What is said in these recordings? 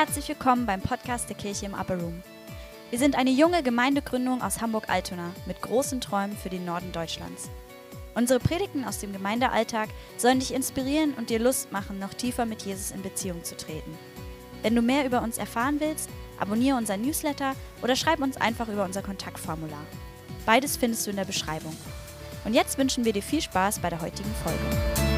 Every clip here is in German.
herzlich willkommen beim Podcast der Kirche im Upper Room. Wir sind eine junge Gemeindegründung aus Hamburg-Altona mit großen Träumen für den Norden Deutschlands. Unsere Predigten aus dem Gemeindealltag sollen dich inspirieren und dir Lust machen, noch tiefer mit Jesus in Beziehung zu treten. Wenn du mehr über uns erfahren willst, abonniere unseren Newsletter oder schreib uns einfach über unser Kontaktformular. Beides findest du in der Beschreibung. Und jetzt wünschen wir dir viel Spaß bei der heutigen Folge.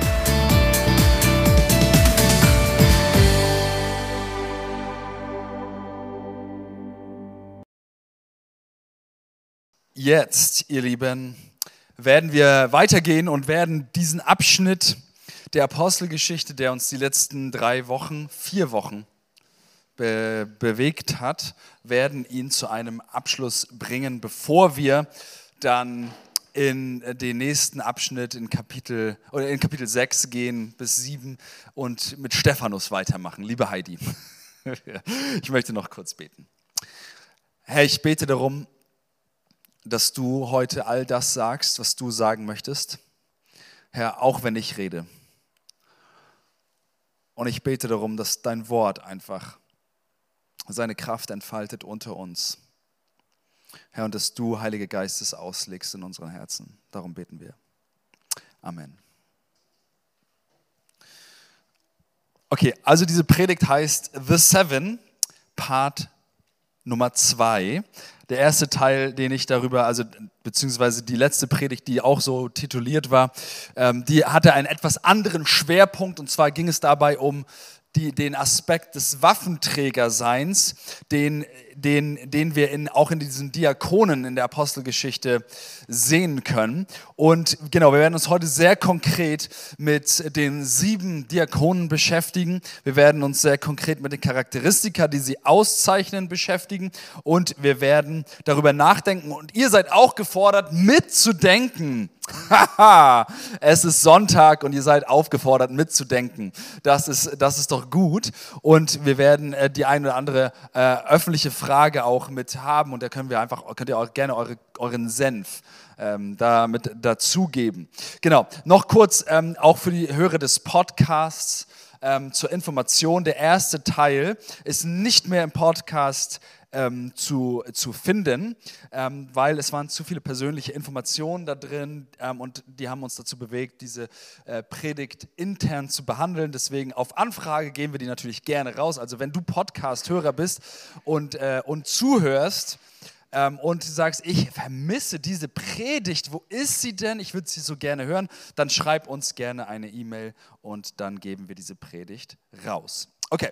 Jetzt, ihr Lieben, werden wir weitergehen und werden diesen Abschnitt der Apostelgeschichte, der uns die letzten drei Wochen, vier Wochen be bewegt hat, werden ihn zu einem Abschluss bringen, bevor wir dann in den nächsten Abschnitt in Kapitel oder in Kapitel 6 gehen bis 7 und mit Stephanus weitermachen. Liebe Heidi, ich möchte noch kurz beten. Herr, ich bete darum, dass du heute all das sagst, was du sagen möchtest. Herr, auch wenn ich rede. Und ich bete darum, dass dein Wort einfach seine Kraft entfaltet unter uns. Herr, und dass du, Heilige Geistes, auslegst in unseren Herzen. Darum beten wir. Amen. Okay, also diese Predigt heißt The Seven, Part Nummer zwei. Der erste Teil, den ich darüber, also beziehungsweise die letzte Predigt, die auch so tituliert war, ähm, die hatte einen etwas anderen Schwerpunkt und zwar ging es dabei um die, den Aspekt des Waffenträgerseins, den, den, den wir in, auch in diesen Diakonen in der Apostelgeschichte sehen können. Und genau, wir werden uns heute sehr konkret mit den sieben Diakonen beschäftigen. Wir werden uns sehr konkret mit den Charakteristika, die sie auszeichnen, beschäftigen. Und wir werden darüber nachdenken. Und ihr seid auch gefordert, mitzudenken Haha, es ist Sonntag und ihr seid aufgefordert mitzudenken. Das ist, das ist doch gut. Und wir werden äh, die eine oder andere äh, öffentliche Frage auch mit haben und da können wir einfach, könnt ihr auch gerne eure, euren Senf ähm, damit dazugeben. Genau, noch kurz ähm, auch für die Hörer des Podcasts ähm, zur Information. Der erste Teil ist nicht mehr im Podcast ähm, zu, zu finden, ähm, weil es waren zu viele persönliche Informationen da drin ähm, und die haben uns dazu bewegt, diese äh, Predigt intern zu behandeln. Deswegen auf Anfrage gehen wir die natürlich gerne raus. Also wenn du Podcast-Hörer bist und, äh, und zuhörst, ähm, und sagst, ich vermisse diese Predigt, wo ist sie denn? Ich würde sie so gerne hören, dann schreib uns gerne eine E-Mail und dann geben wir diese Predigt raus. Okay,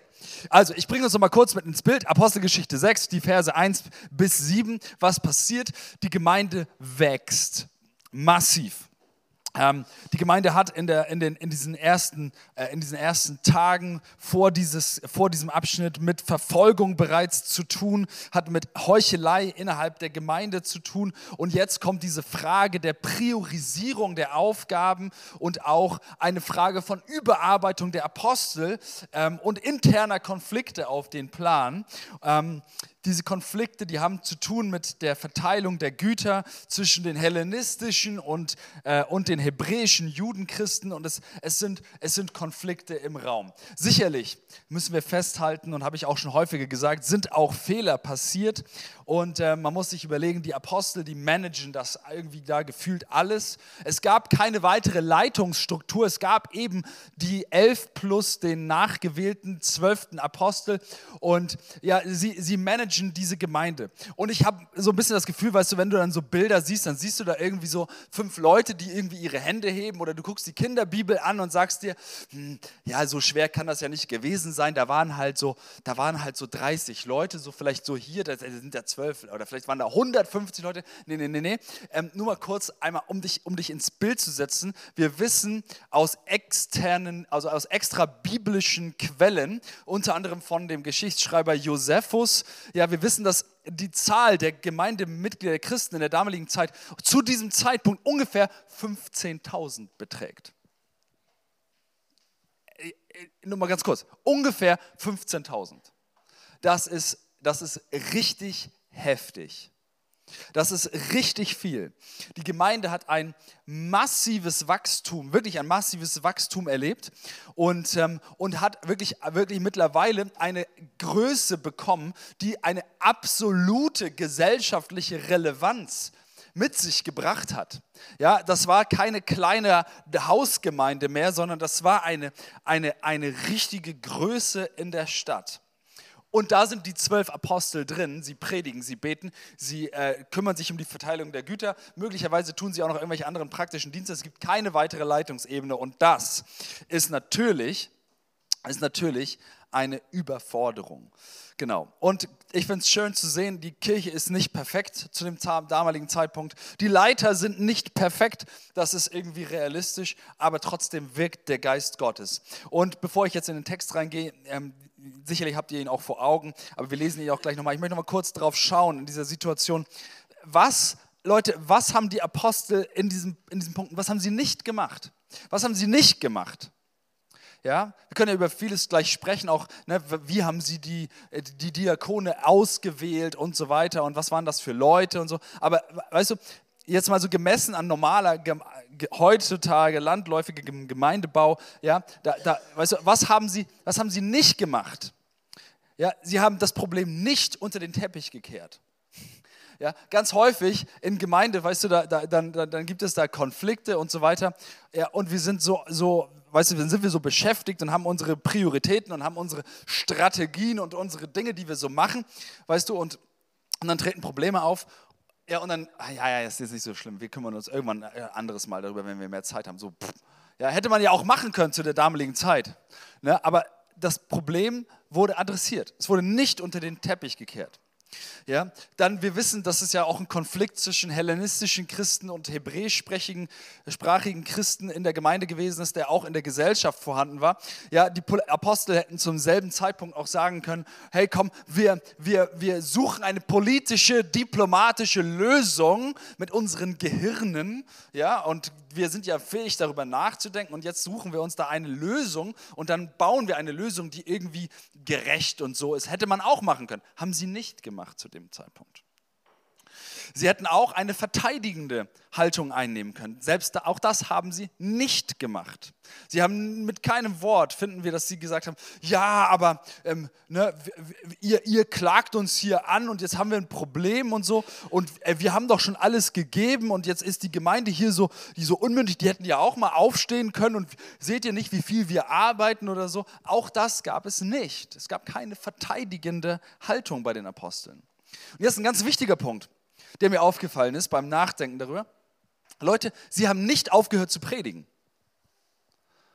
also ich bringe uns noch mal kurz mit ins Bild. Apostelgeschichte 6, die Verse 1 bis 7. Was passiert? Die Gemeinde wächst massiv. Ähm, die Gemeinde hat in, der, in, den, in, diesen ersten, äh, in diesen ersten Tagen vor, dieses, vor diesem Abschnitt mit Verfolgung bereits zu tun, hat mit Heuchelei innerhalb der Gemeinde zu tun. Und jetzt kommt diese Frage der Priorisierung der Aufgaben und auch eine Frage von Überarbeitung der Apostel ähm, und interner Konflikte auf den Plan. Ähm, diese Konflikte, die haben zu tun mit der Verteilung der Güter zwischen den hellenistischen und, äh, und den hebräischen Judenchristen und es, es, sind, es sind Konflikte im Raum. Sicherlich müssen wir festhalten und habe ich auch schon häufiger gesagt, sind auch Fehler passiert und äh, man muss sich überlegen, die Apostel, die managen das irgendwie da gefühlt alles. Es gab keine weitere Leitungsstruktur. Es gab eben die elf plus den nachgewählten zwölften Apostel. Und ja, sie, sie managen diese Gemeinde. Und ich habe so ein bisschen das Gefühl, weißt du, wenn du dann so Bilder siehst, dann siehst du da irgendwie so fünf Leute, die irgendwie ihre Hände heben. Oder du guckst die Kinderbibel an und sagst dir, hm, ja, so schwer kann das ja nicht gewesen sein. Da waren halt so, da waren halt so 30 Leute, so vielleicht so hier, da sind ja zwölf zwölf oder vielleicht waren da 150 Leute. Nee, nee, nee, nee. Ähm, nur mal kurz einmal, um dich, um dich ins Bild zu setzen. Wir wissen aus externen, also aus extra biblischen Quellen, unter anderem von dem Geschichtsschreiber Josephus, ja, wir wissen, dass die Zahl der Gemeindemitglieder der Christen in der damaligen Zeit zu diesem Zeitpunkt ungefähr 15.000 beträgt. Äh, äh, nur mal ganz kurz, ungefähr 15.000. Das ist, das ist richtig heftig. Das ist richtig viel. Die Gemeinde hat ein massives Wachstum, wirklich ein massives Wachstum erlebt und, ähm, und hat wirklich, wirklich mittlerweile eine Größe bekommen, die eine absolute gesellschaftliche Relevanz mit sich gebracht hat. Ja, das war keine kleine Hausgemeinde mehr, sondern das war eine, eine, eine richtige Größe in der Stadt. Und da sind die zwölf Apostel drin. Sie predigen, sie beten, sie äh, kümmern sich um die Verteilung der Güter. Möglicherweise tun sie auch noch irgendwelche anderen praktischen Dienste. Es gibt keine weitere Leitungsebene. Und das ist natürlich, ist natürlich eine Überforderung. Genau. Und ich finde es schön zu sehen, die Kirche ist nicht perfekt zu dem damaligen Zeitpunkt. Die Leiter sind nicht perfekt, das ist irgendwie realistisch, aber trotzdem wirkt der Geist Gottes. Und bevor ich jetzt in den Text reingehe, ähm, sicherlich habt ihr ihn auch vor Augen, aber wir lesen ihn auch gleich nochmal. Ich möchte nochmal kurz drauf schauen in dieser Situation. Was, Leute, was haben die Apostel in diesem, in diesem Punkt, was haben sie nicht gemacht? Was haben sie nicht gemacht? Ja, wir können ja über vieles gleich sprechen, auch ne, wie haben sie die, die Diakone ausgewählt und so weiter und was waren das für Leute und so. Aber weißt du, jetzt mal so gemessen an normaler, heutzutage landläufigem Gemeindebau, ja, da, da, weißt du, was haben, sie, was haben sie nicht gemacht? Ja, sie haben das Problem nicht unter den Teppich gekehrt. Ja, ganz häufig in Gemeinde, weißt du, da, da, dann, dann gibt es da Konflikte und so weiter. Ja, und wir sind so, so, weißt du, dann sind wir so beschäftigt und haben unsere Prioritäten und haben unsere Strategien und unsere Dinge, die wir so machen, weißt du, und, und dann treten Probleme auf ja, und dann, ah, ja, ja, ist jetzt nicht so schlimm. Wir kümmern uns irgendwann ein äh, anderes Mal darüber, wenn wir mehr Zeit haben. So, pff. ja, hätte man ja auch machen können zu der damaligen Zeit. Ne? Aber das Problem wurde adressiert. Es wurde nicht unter den Teppich gekehrt. Ja, dann wir wissen, dass es ja auch ein Konflikt zwischen hellenistischen Christen und hebräischsprachigen sprachigen Christen in der Gemeinde gewesen ist, der auch in der Gesellschaft vorhanden war. Ja, die Apostel hätten zum selben Zeitpunkt auch sagen können, hey komm, wir, wir, wir suchen eine politische, diplomatische Lösung mit unseren Gehirnen, ja, und wir sind ja fähig darüber nachzudenken und jetzt suchen wir uns da eine Lösung und dann bauen wir eine Lösung, die irgendwie gerecht und so ist. Hätte man auch machen können. Haben sie nicht gemacht zu dem Zeitpunkt. Sie hätten auch eine verteidigende Haltung einnehmen können. Selbst auch das haben sie nicht gemacht. Sie haben mit keinem Wort, finden wir, dass sie gesagt haben, ja, aber ähm, ne, ihr, ihr, klagt uns hier an und jetzt haben wir ein Problem und so und äh, wir haben doch schon alles gegeben und jetzt ist die Gemeinde hier so, die so unmündig, die hätten ja auch mal aufstehen können und seht ihr nicht, wie viel wir arbeiten oder so. Auch das gab es nicht. Es gab keine verteidigende Haltung bei den Aposteln. Und jetzt ein ganz wichtiger Punkt der mir aufgefallen ist beim Nachdenken darüber. Leute, sie haben nicht aufgehört zu predigen.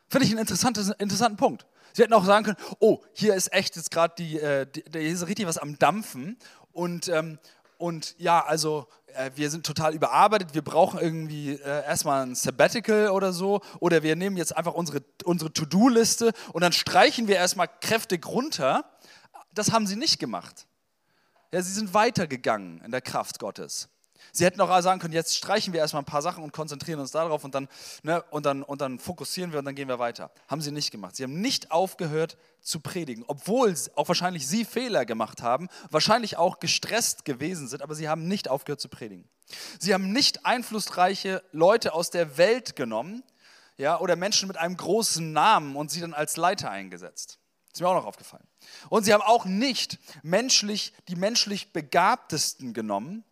Finde ich einen interessanten, interessanten Punkt. Sie hätten auch sagen können, oh, hier ist echt jetzt gerade die, äh, die, hier richtig was am Dampfen und, ähm, und ja, also äh, wir sind total überarbeitet, wir brauchen irgendwie äh, erstmal ein Sabbatical oder so oder wir nehmen jetzt einfach unsere, unsere To-Do-Liste und dann streichen wir erstmal kräftig runter. Das haben sie nicht gemacht. Ja, sie sind weitergegangen in der Kraft Gottes. Sie hätten auch sagen können, jetzt streichen wir erstmal ein paar Sachen und konzentrieren uns darauf und dann, ne, und, dann, und dann fokussieren wir und dann gehen wir weiter. Haben sie nicht gemacht. Sie haben nicht aufgehört zu predigen, obwohl auch wahrscheinlich sie Fehler gemacht haben, wahrscheinlich auch gestresst gewesen sind, aber sie haben nicht aufgehört zu predigen. Sie haben nicht einflussreiche Leute aus der Welt genommen ja, oder Menschen mit einem großen Namen und sie dann als Leiter eingesetzt. Ist mir auch noch aufgefallen. Und sie haben auch nicht menschlich, die menschlich Begabtesten genommen.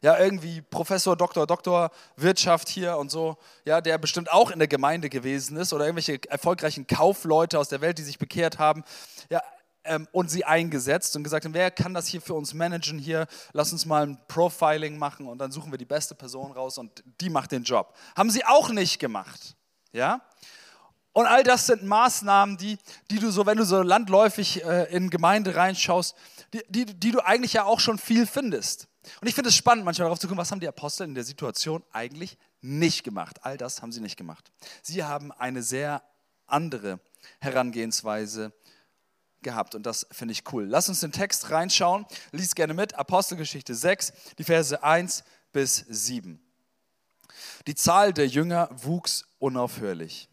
Ja, irgendwie Professor, Doktor, Doktor, Wirtschaft hier und so, ja, der bestimmt auch in der Gemeinde gewesen ist oder irgendwelche erfolgreichen Kaufleute aus der Welt, die sich bekehrt haben. Ja, ähm, und sie eingesetzt und gesagt haben, wer kann das hier für uns managen hier, lass uns mal ein Profiling machen und dann suchen wir die beste Person raus und die macht den Job. Haben sie auch nicht gemacht. Ja? Und all das sind Maßnahmen, die, die du so, wenn du so landläufig äh, in Gemeinde reinschaust, die, die, die du eigentlich ja auch schon viel findest. Und ich finde es spannend, manchmal darauf zu gucken, was haben die Apostel in der Situation eigentlich nicht gemacht. All das haben sie nicht gemacht. Sie haben eine sehr andere Herangehensweise gehabt und das finde ich cool. Lass uns den Text reinschauen. Lies gerne mit. Apostelgeschichte 6, die Verse 1 bis 7. Die Zahl der Jünger wuchs unaufhörlich.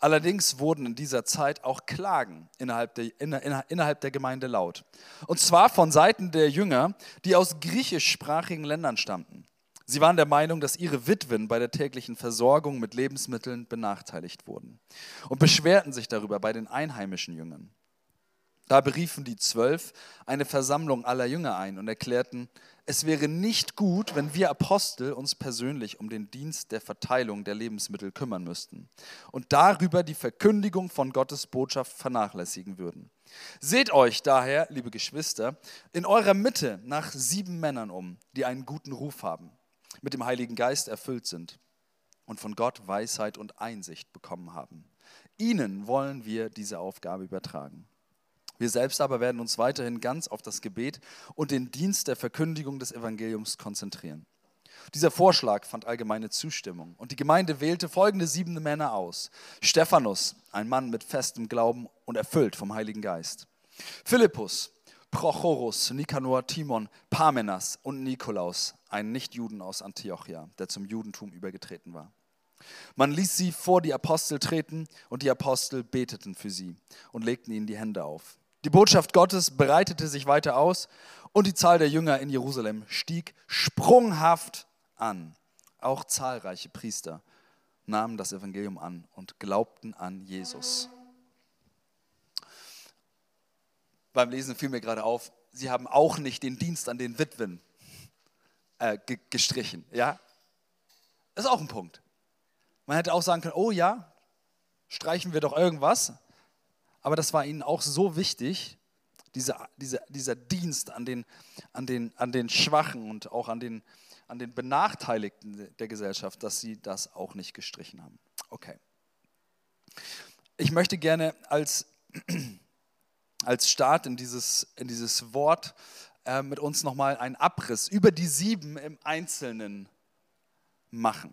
Allerdings wurden in dieser Zeit auch Klagen innerhalb der, innerhalb der Gemeinde laut. Und zwar von Seiten der Jünger, die aus griechischsprachigen Ländern stammten. Sie waren der Meinung, dass ihre Witwen bei der täglichen Versorgung mit Lebensmitteln benachteiligt wurden und beschwerten sich darüber bei den einheimischen Jüngern. Da beriefen die Zwölf eine Versammlung aller Jünger ein und erklärten, es wäre nicht gut, wenn wir Apostel uns persönlich um den Dienst der Verteilung der Lebensmittel kümmern müssten und darüber die Verkündigung von Gottes Botschaft vernachlässigen würden. Seht euch daher, liebe Geschwister, in eurer Mitte nach sieben Männern um, die einen guten Ruf haben mit dem Heiligen Geist erfüllt sind und von Gott Weisheit und Einsicht bekommen haben. Ihnen wollen wir diese Aufgabe übertragen. Wir selbst aber werden uns weiterhin ganz auf das Gebet und den Dienst der Verkündigung des Evangeliums konzentrieren. Dieser Vorschlag fand allgemeine Zustimmung und die Gemeinde wählte folgende sieben Männer aus. Stephanus, ein Mann mit festem Glauben und erfüllt vom Heiligen Geist. Philippus, Prochorus, Nikanor, Timon, Parmenas und Nikolaus, ein Nichtjuden aus Antiochia, der zum Judentum übergetreten war. Man ließ sie vor die Apostel treten und die Apostel beteten für sie und legten ihnen die Hände auf. Die Botschaft Gottes breitete sich weiter aus und die Zahl der Jünger in Jerusalem stieg sprunghaft an. Auch zahlreiche Priester nahmen das Evangelium an und glaubten an Jesus. Beim Lesen fiel mir gerade auf, sie haben auch nicht den Dienst an den Witwen äh, gestrichen. Ja? Das ist auch ein Punkt. Man hätte auch sagen können, oh ja, streichen wir doch irgendwas. Aber das war ihnen auch so wichtig, dieser, dieser, dieser Dienst an den, an, den, an den Schwachen und auch an den, an den Benachteiligten der Gesellschaft, dass sie das auch nicht gestrichen haben. Okay. Ich möchte gerne als, als Start in dieses, in dieses Wort äh, mit uns nochmal einen Abriss über die sieben im Einzelnen machen.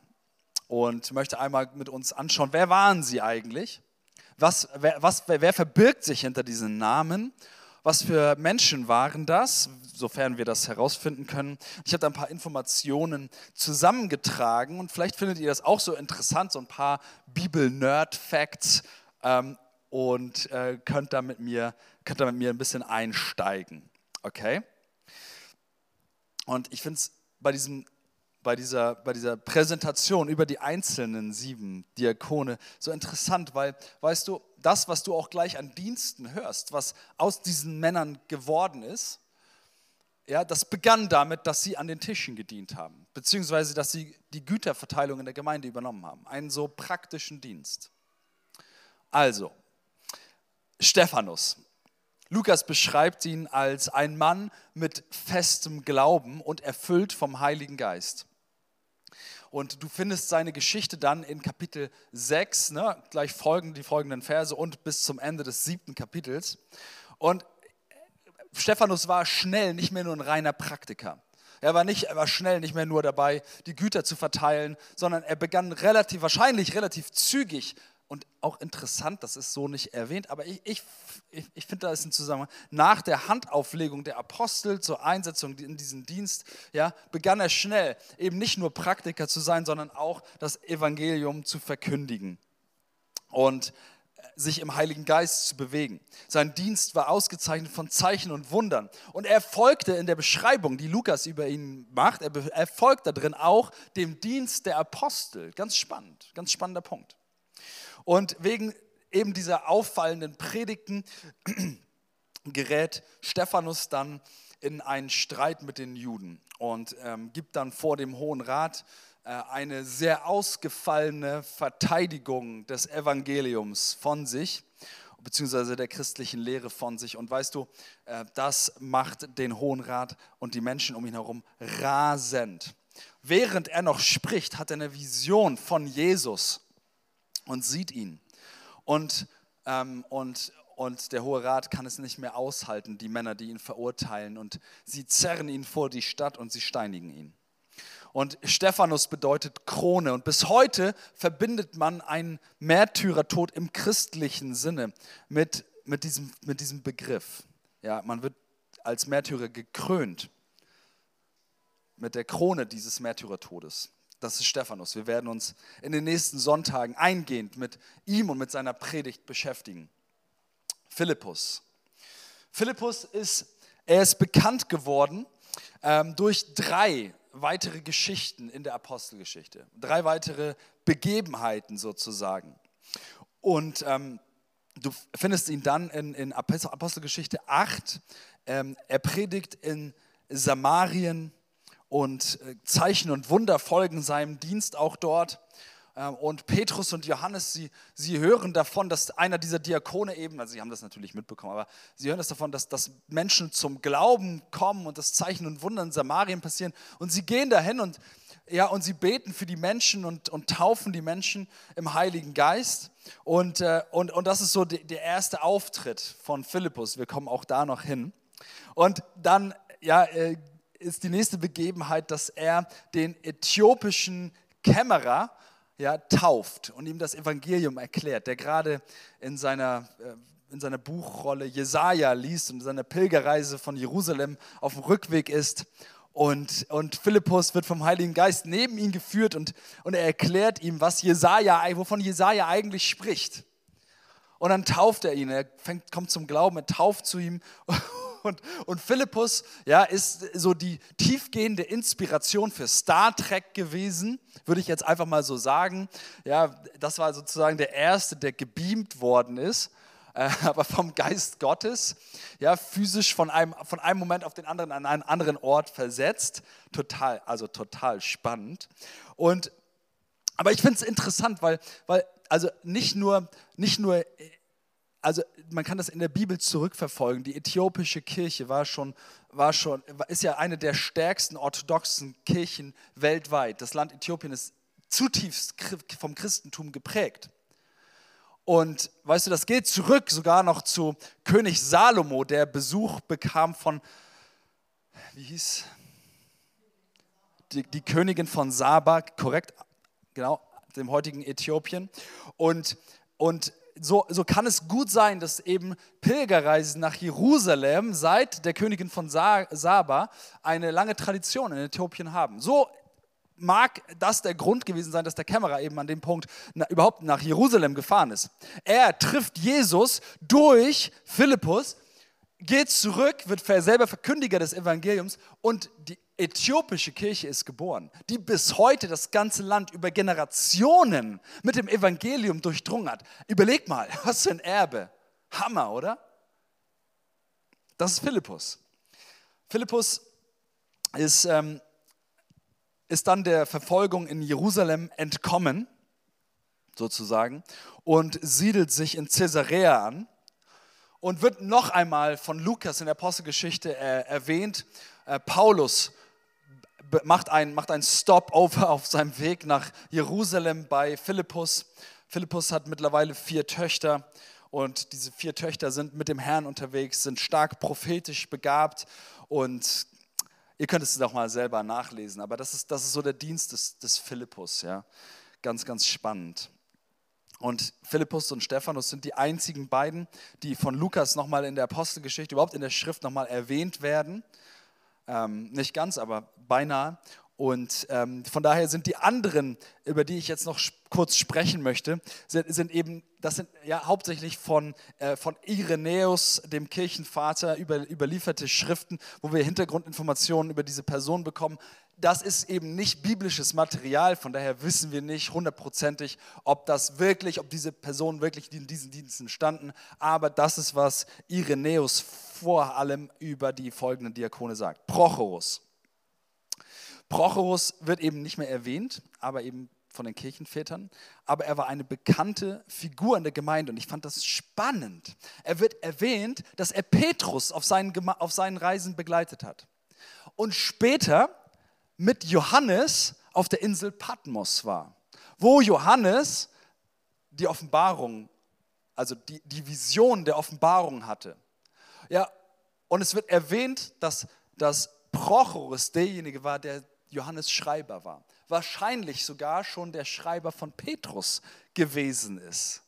Und möchte einmal mit uns anschauen, wer waren sie eigentlich? Was, wer, was, wer, wer verbirgt sich hinter diesen Namen? Was für Menschen waren das, sofern wir das herausfinden können? Ich habe da ein paar Informationen zusammengetragen und vielleicht findet ihr das auch so interessant, so ein paar Bibel-Nerd-Facts ähm, und äh, könnt, da mit mir, könnt da mit mir ein bisschen einsteigen. Okay? Und ich finde es bei, bei, dieser, bei dieser Präsentation über die einzelnen sieben Diakone so interessant, weil, weißt du, das, was du auch gleich an Diensten hörst, was aus diesen Männern geworden ist, ja, das begann damit, dass sie an den Tischen gedient haben, beziehungsweise dass sie die Güterverteilung in der Gemeinde übernommen haben. Einen so praktischen Dienst. Also, Stephanus, Lukas beschreibt ihn als ein Mann mit festem Glauben und erfüllt vom Heiligen Geist. Und du findest seine Geschichte dann in Kapitel 6, ne, gleich folgen die folgenden Verse und bis zum Ende des siebten Kapitels. Und Stephanus war schnell nicht mehr nur ein reiner Praktiker. Er war, nicht, er war schnell nicht mehr nur dabei, die Güter zu verteilen, sondern er begann relativ, wahrscheinlich relativ zügig und auch interessant, das ist so nicht erwähnt, aber ich, ich, ich finde, da ist ein Zusammenhang. Nach der Handauflegung der Apostel zur Einsetzung in diesen Dienst, ja, begann er schnell eben nicht nur Praktiker zu sein, sondern auch das Evangelium zu verkündigen und sich im Heiligen Geist zu bewegen. Sein Dienst war ausgezeichnet von Zeichen und Wundern. Und er folgte in der Beschreibung, die Lukas über ihn macht, er, er folgt da drin auch dem Dienst der Apostel. Ganz spannend, ganz spannender Punkt. Und wegen eben dieser auffallenden Predigten gerät Stephanus dann in einen Streit mit den Juden und ähm, gibt dann vor dem Hohen Rat äh, eine sehr ausgefallene Verteidigung des Evangeliums von sich beziehungsweise der christlichen Lehre von sich. Und weißt du, äh, das macht den Hohen Rat und die Menschen um ihn herum rasend. Während er noch spricht, hat er eine Vision von Jesus und sieht ihn. Und, ähm, und, und der Hohe Rat kann es nicht mehr aushalten, die Männer, die ihn verurteilen. Und sie zerren ihn vor die Stadt und sie steinigen ihn. Und Stephanus bedeutet Krone. Und bis heute verbindet man einen Märtyrertod im christlichen Sinne mit, mit, diesem, mit diesem Begriff. Ja, man wird als Märtyrer gekrönt mit der Krone dieses Märtyrertodes. Das ist Stephanus. Wir werden uns in den nächsten Sonntagen eingehend mit ihm und mit seiner Predigt beschäftigen. Philippus. Philippus ist, er ist bekannt geworden ähm, durch drei weitere Geschichten in der Apostelgeschichte. Drei weitere Begebenheiten sozusagen. Und ähm, du findest ihn dann in, in Apostelgeschichte 8. Ähm, er predigt in Samarien und äh, Zeichen und Wunder folgen seinem Dienst auch dort. Ähm, und Petrus und Johannes, sie, sie hören davon, dass einer dieser Diakone eben, also sie haben das natürlich mitbekommen, aber sie hören das davon, dass, dass Menschen zum Glauben kommen und das Zeichen und Wunder in Samarien passieren. Und sie gehen dahin und, ja, und sie beten für die Menschen und, und taufen die Menschen im Heiligen Geist. Und, äh, und, und das ist so der erste Auftritt von Philippus. Wir kommen auch da noch hin. Und dann ja, äh, ist die nächste Begebenheit, dass er den äthiopischen Kämmerer, ja, tauft und ihm das Evangelium erklärt, der gerade in seiner, äh, in seiner Buchrolle Jesaja liest und in seiner Pilgerreise von Jerusalem auf dem Rückweg ist. Und, und Philippus wird vom Heiligen Geist neben ihn geführt und, und er erklärt ihm, was Jesaja, wovon Jesaja eigentlich spricht. Und dann tauft er ihn, er fängt, kommt zum Glauben, er tauft zu ihm und, und Philippus ja, ist so die tiefgehende Inspiration für Star Trek gewesen, würde ich jetzt einfach mal so sagen. Ja, das war sozusagen der erste, der gebeamt worden ist, äh, aber vom Geist Gottes, ja, physisch von einem, von einem Moment auf den anderen an einen anderen Ort versetzt. Total, also total spannend. Und aber ich finde es interessant, weil, weil also nicht nur, nicht nur also man kann das in der Bibel zurückverfolgen. Die äthiopische Kirche war schon, war schon, ist ja eine der stärksten orthodoxen Kirchen weltweit. Das Land Äthiopien ist zutiefst vom Christentum geprägt. Und weißt du, das geht zurück sogar noch zu König Salomo, der Besuch bekam von, wie hieß, die, die Königin von Saba, korrekt, genau, dem heutigen Äthiopien. Und, und so, so kann es gut sein, dass eben Pilgerreisen nach Jerusalem seit der Königin von Saba eine lange Tradition in Äthiopien haben. So mag das der Grund gewesen sein, dass der Kämmerer eben an dem Punkt na, überhaupt nach Jerusalem gefahren ist. Er trifft Jesus durch Philippus, geht zurück, wird selber Verkündiger des Evangeliums und die äthiopische Kirche ist geboren, die bis heute das ganze Land über Generationen mit dem Evangelium durchdrungen hat. Überleg mal, was für ein Erbe. Hammer, oder? Das ist Philippus. Philippus ist, ähm, ist dann der Verfolgung in Jerusalem entkommen, sozusagen, und siedelt sich in Caesarea an und wird noch einmal von Lukas in der Apostelgeschichte äh, erwähnt. Äh, Paulus macht einen macht ein Stopover auf seinem Weg nach Jerusalem bei Philippus. Philippus hat mittlerweile vier Töchter und diese vier Töchter sind mit dem Herrn unterwegs, sind stark prophetisch begabt und ihr könnt es doch mal selber nachlesen, aber das ist, das ist so der Dienst des, des Philippus, ja. Ganz, ganz spannend. Und Philippus und Stephanus sind die einzigen beiden, die von Lukas nochmal in der Apostelgeschichte, überhaupt in der Schrift nochmal erwähnt werden. Ähm, nicht ganz, aber beinahe. Und ähm, von daher sind die anderen, über die ich jetzt noch kurz sprechen möchte, sind, sind eben, das sind ja hauptsächlich von, äh, von Irenäus, dem Kirchenvater, über, überlieferte Schriften, wo wir Hintergrundinformationen über diese Person bekommen. Das ist eben nicht biblisches Material, von daher wissen wir nicht hundertprozentig, ob das wirklich, ob diese Personen wirklich in diesen Diensten standen. Aber das ist, was Irenäus vor allem über die folgenden Diakone sagt. Prochorus. Prochorus wird eben nicht mehr erwähnt, aber eben von den Kirchenvätern, aber er war eine bekannte Figur in der Gemeinde und ich fand das spannend. Er wird erwähnt, dass er Petrus auf seinen, auf seinen Reisen begleitet hat und später mit Johannes auf der Insel Patmos war, wo Johannes die Offenbarung, also die, die Vision der Offenbarung hatte. Ja, und es wird erwähnt, dass, dass Prochorus derjenige war, der Johannes Schreiber war. Wahrscheinlich sogar schon der Schreiber von Petrus gewesen ist.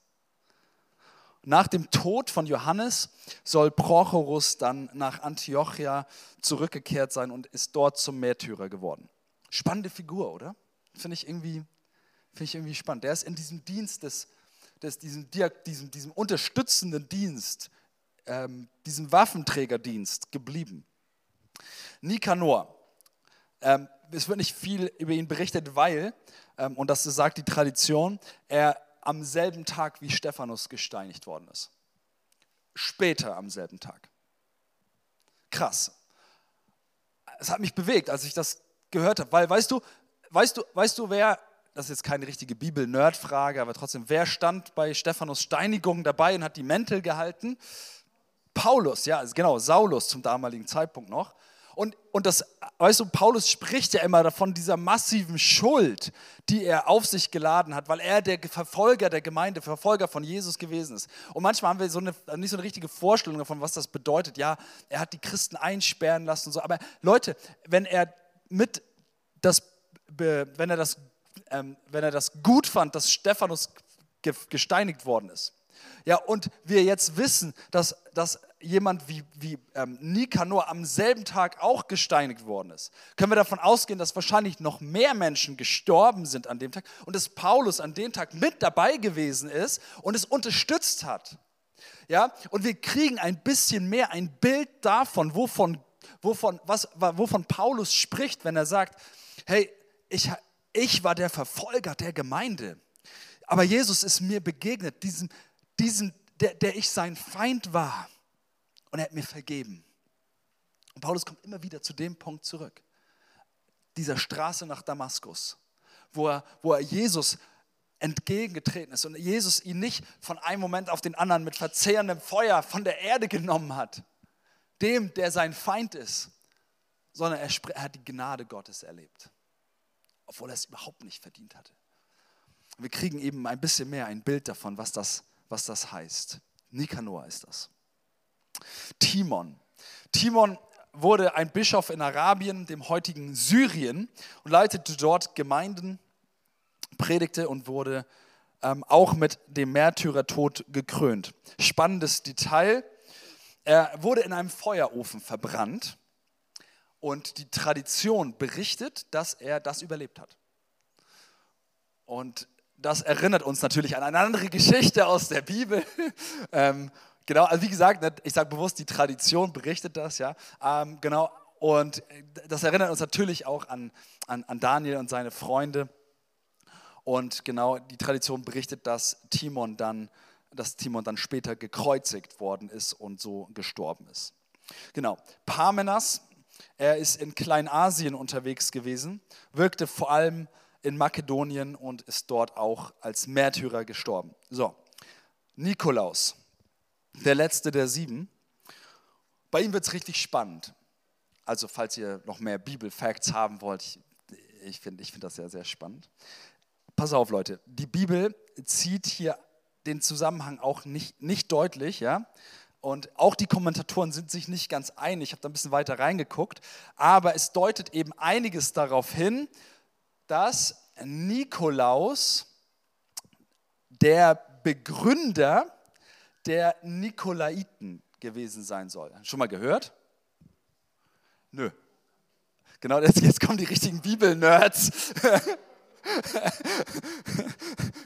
Nach dem Tod von Johannes soll Prochorus dann nach Antiochia zurückgekehrt sein und ist dort zum Märtyrer geworden. Spannende Figur, oder? Finde ich, irgendwie, ich irgendwie spannend. Der ist in diesem Dienst, des, des, diesem, diesem, diesem unterstützenden Dienst, ähm, diesem Waffenträgerdienst geblieben. Nikanor. Ähm, es wird nicht viel über ihn berichtet, weil, ähm, und das sagt die Tradition, er am selben Tag wie Stephanus gesteinigt worden ist. Später am selben Tag. Krass. Es hat mich bewegt, als ich das gehört habe, weil weißt du, weißt du, weißt du, wer, das ist jetzt keine richtige Bibel-Nerd-Frage, aber trotzdem, wer stand bei Stephanus Steinigung dabei und hat die Mäntel gehalten? Paulus, ja, genau, Saulus zum damaligen Zeitpunkt noch. Und, und das, weißt du, Paulus spricht ja immer davon dieser massiven Schuld, die er auf sich geladen hat, weil er der Verfolger der Gemeinde, Verfolger von Jesus gewesen ist. Und manchmal haben wir so eine, nicht so eine richtige Vorstellung davon, was das bedeutet. Ja, er hat die Christen einsperren lassen und so. Aber Leute, wenn er mit das, wenn er das, ähm, wenn er das gut fand, dass Stephanus gesteinigt worden ist, ja, und wir jetzt wissen, dass, dass jemand wie, wie ähm, Nikanor am selben Tag auch gesteinigt worden ist, können wir davon ausgehen, dass wahrscheinlich noch mehr Menschen gestorben sind an dem Tag und dass Paulus an dem Tag mit dabei gewesen ist und es unterstützt hat. Ja, und wir kriegen ein bisschen mehr ein Bild davon, wovon, wovon, was, wovon Paulus spricht, wenn er sagt, hey, ich, ich war der Verfolger der Gemeinde, aber Jesus ist mir begegnet, diesem, diesem der, der ich sein Feind war und er hat mir vergeben. Und Paulus kommt immer wieder zu dem Punkt zurück. Dieser Straße nach Damaskus, wo er, wo er Jesus entgegengetreten ist und Jesus ihn nicht von einem Moment auf den anderen mit verzehrendem Feuer von der Erde genommen hat, dem, der sein Feind ist, sondern er, er hat die Gnade Gottes erlebt, obwohl er es überhaupt nicht verdient hatte. Wir kriegen eben ein bisschen mehr ein Bild davon, was das, was das heißt. Nikanor ist das. Timon. Timon wurde ein Bischof in Arabien, dem heutigen Syrien, und leitete dort Gemeinden, predigte und wurde ähm, auch mit dem Märtyrertod gekrönt. Spannendes Detail, er wurde in einem Feuerofen verbrannt und die Tradition berichtet, dass er das überlebt hat. Und das erinnert uns natürlich an eine andere Geschichte aus der Bibel. ähm, Genau, also wie gesagt, ne, ich sage bewusst, die Tradition berichtet das, ja. Ähm, genau, und das erinnert uns natürlich auch an, an, an Daniel und seine Freunde. Und genau, die Tradition berichtet, dass Timon dann, dass Timon dann später gekreuzigt worden ist und so gestorben ist. Genau, Parmenas, er ist in Kleinasien unterwegs gewesen, wirkte vor allem in Makedonien und ist dort auch als Märtyrer gestorben. So, Nikolaus der letzte der sieben. Bei ihm wird es richtig spannend. Also falls ihr noch mehr Bibel-Facts haben wollt, ich, ich finde ich find das sehr, sehr spannend. Pass auf, Leute, die Bibel zieht hier den Zusammenhang auch nicht, nicht deutlich, ja. Und auch die Kommentatoren sind sich nicht ganz einig. Ich habe da ein bisschen weiter reingeguckt. Aber es deutet eben einiges darauf hin, dass Nikolaus der Begründer der Nikolaiten gewesen sein soll. Schon mal gehört? Nö. Genau, jetzt, jetzt kommen die richtigen Bibel-Nerds.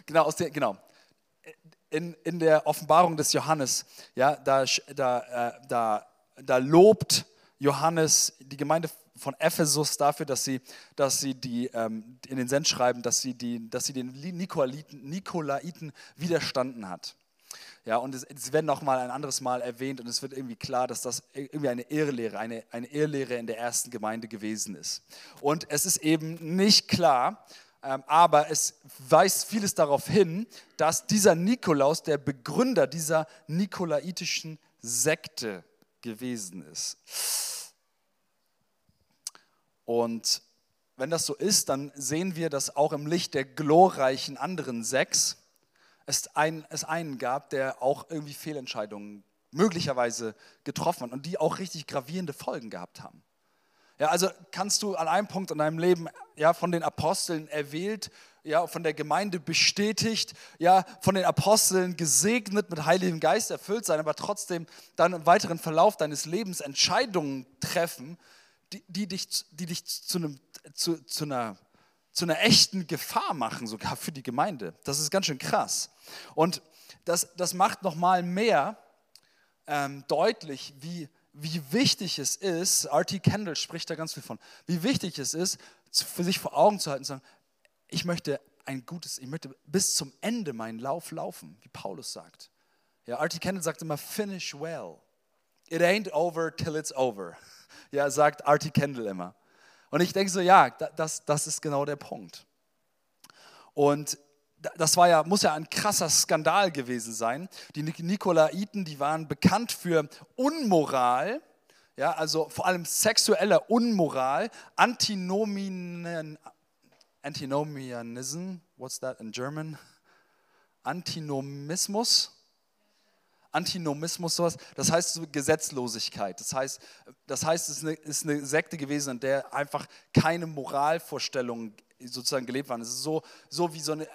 genau, aus der, genau. In, in der Offenbarung des Johannes, ja, da, da, äh, da, da lobt Johannes die Gemeinde von Ephesus dafür, dass sie, dass sie die, ähm, in den Sendschreiben, dass sie, die, dass sie den Nikolaiten, Nikolaiten widerstanden hat. Ja, und es, es werden noch mal ein anderes Mal erwähnt und es wird irgendwie klar, dass das irgendwie eine Irrlehre, eine, eine Irrlehre in der ersten Gemeinde gewesen ist. Und es ist eben nicht klar, ähm, aber es weist vieles darauf hin, dass dieser Nikolaus der Begründer dieser nikolaitischen Sekte gewesen ist. Und wenn das so ist, dann sehen wir das auch im Licht der glorreichen anderen sechs es, ein, es einen gab, der auch irgendwie Fehlentscheidungen möglicherweise getroffen hat und die auch richtig gravierende Folgen gehabt haben. Ja, also kannst du an einem Punkt in deinem Leben ja, von den Aposteln erwählt, ja, von der Gemeinde bestätigt, ja, von den Aposteln gesegnet, mit Heiligem Geist erfüllt sein, aber trotzdem dann im weiteren Verlauf deines Lebens Entscheidungen treffen, die, die dich, die dich zu, einem, zu, zu einer zu einer echten Gefahr machen, sogar für die Gemeinde. Das ist ganz schön krass. Und das, das macht nochmal mehr ähm, deutlich, wie, wie wichtig es ist, R.T. Kendall spricht da ganz viel von, wie wichtig es ist, für sich vor Augen zu halten zu sagen, ich möchte ein gutes, ich möchte bis zum Ende meinen Lauf laufen, wie Paulus sagt. Ja, R.T. Kendall sagt immer, finish well. It ain't over till it's over. Ja, sagt R.T. Kendall immer. Und ich denke so, ja, das, das ist genau der Punkt. Und das war ja, muss ja ein krasser Skandal gewesen sein. Die Nikolaiten, die waren bekannt für Unmoral, ja, also vor allem sexueller Unmoral, Antinomien, Antinomianism, what's that in German? Antinomismus. Antinomismus, sowas, das heißt so Gesetzlosigkeit. Das heißt, das heißt, es ist eine, ist eine Sekte gewesen, in der einfach keine Moralvorstellungen sozusagen gelebt waren. Es ist so, so wie so eine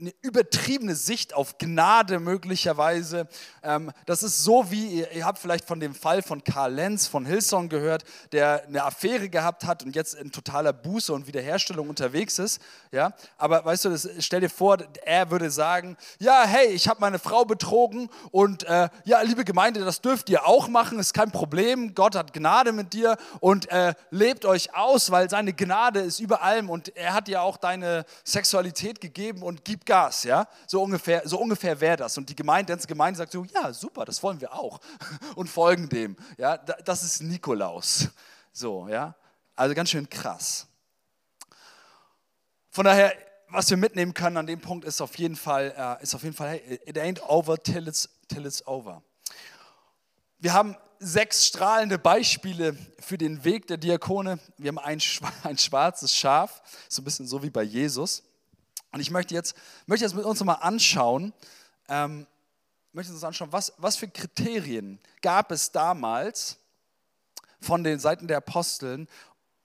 eine übertriebene Sicht auf Gnade möglicherweise. Ähm, das ist so wie, ihr habt vielleicht von dem Fall von Karl Lenz von Hillsong gehört, der eine Affäre gehabt hat und jetzt in totaler Buße und Wiederherstellung unterwegs ist. Ja? Aber weißt du, stell dir vor, er würde sagen, ja, hey, ich habe meine Frau betrogen und äh, ja, liebe Gemeinde, das dürft ihr auch machen, ist kein Problem. Gott hat Gnade mit dir und äh, lebt euch aus, weil seine Gnade ist über allem und er hat dir auch deine Sexualität gegeben geben und gib Gas, ja? So ungefähr, so ungefähr wäre das. Und die Gemeinde, die Gemeinde sagt so, ja, super, das wollen wir auch und folgen dem, ja? Das ist Nikolaus, so, ja? Also ganz schön krass. Von daher, was wir mitnehmen können an dem Punkt ist auf jeden Fall, äh, ist auf jeden Fall, hey, it ain't over till it's, till it's over. Wir haben sechs strahlende Beispiele für den Weg der Diakone. Wir haben ein, ein schwarzes Schaf, so ein bisschen so wie bei Jesus. Und ich möchte jetzt, möchte jetzt mit uns nochmal anschauen, ähm, möchte uns anschauen, was, was für Kriterien gab es damals von den Seiten der Aposteln,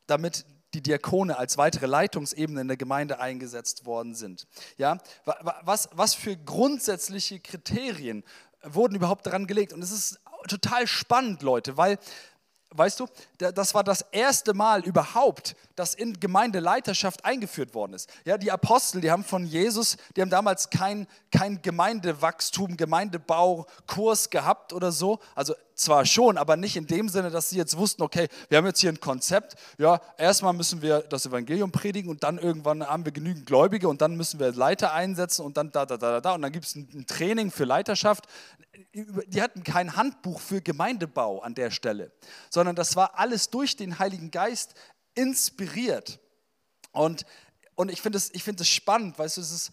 damit die Diakone als weitere Leitungsebene in der Gemeinde eingesetzt worden sind. Ja, was, was für grundsätzliche Kriterien wurden überhaupt daran gelegt? Und es ist total spannend, Leute, weil weißt du, das war das erste Mal überhaupt, dass in Gemeindeleiterschaft eingeführt worden ist. Ja, die Apostel, die haben von Jesus, die haben damals kein, kein Gemeindewachstum, Gemeindebaukurs gehabt oder so. Also zwar schon, aber nicht in dem Sinne, dass sie jetzt wussten, okay, wir haben jetzt hier ein Konzept. Ja, erstmal müssen wir das Evangelium predigen und dann irgendwann haben wir genügend Gläubige und dann müssen wir Leiter einsetzen und dann da, da, da, da und dann gibt es ein Training für Leiterschaft die hatten kein Handbuch für Gemeindebau an der Stelle, sondern das war alles durch den Heiligen Geist inspiriert. Und, und ich finde es find spannend, weißt du, es ist,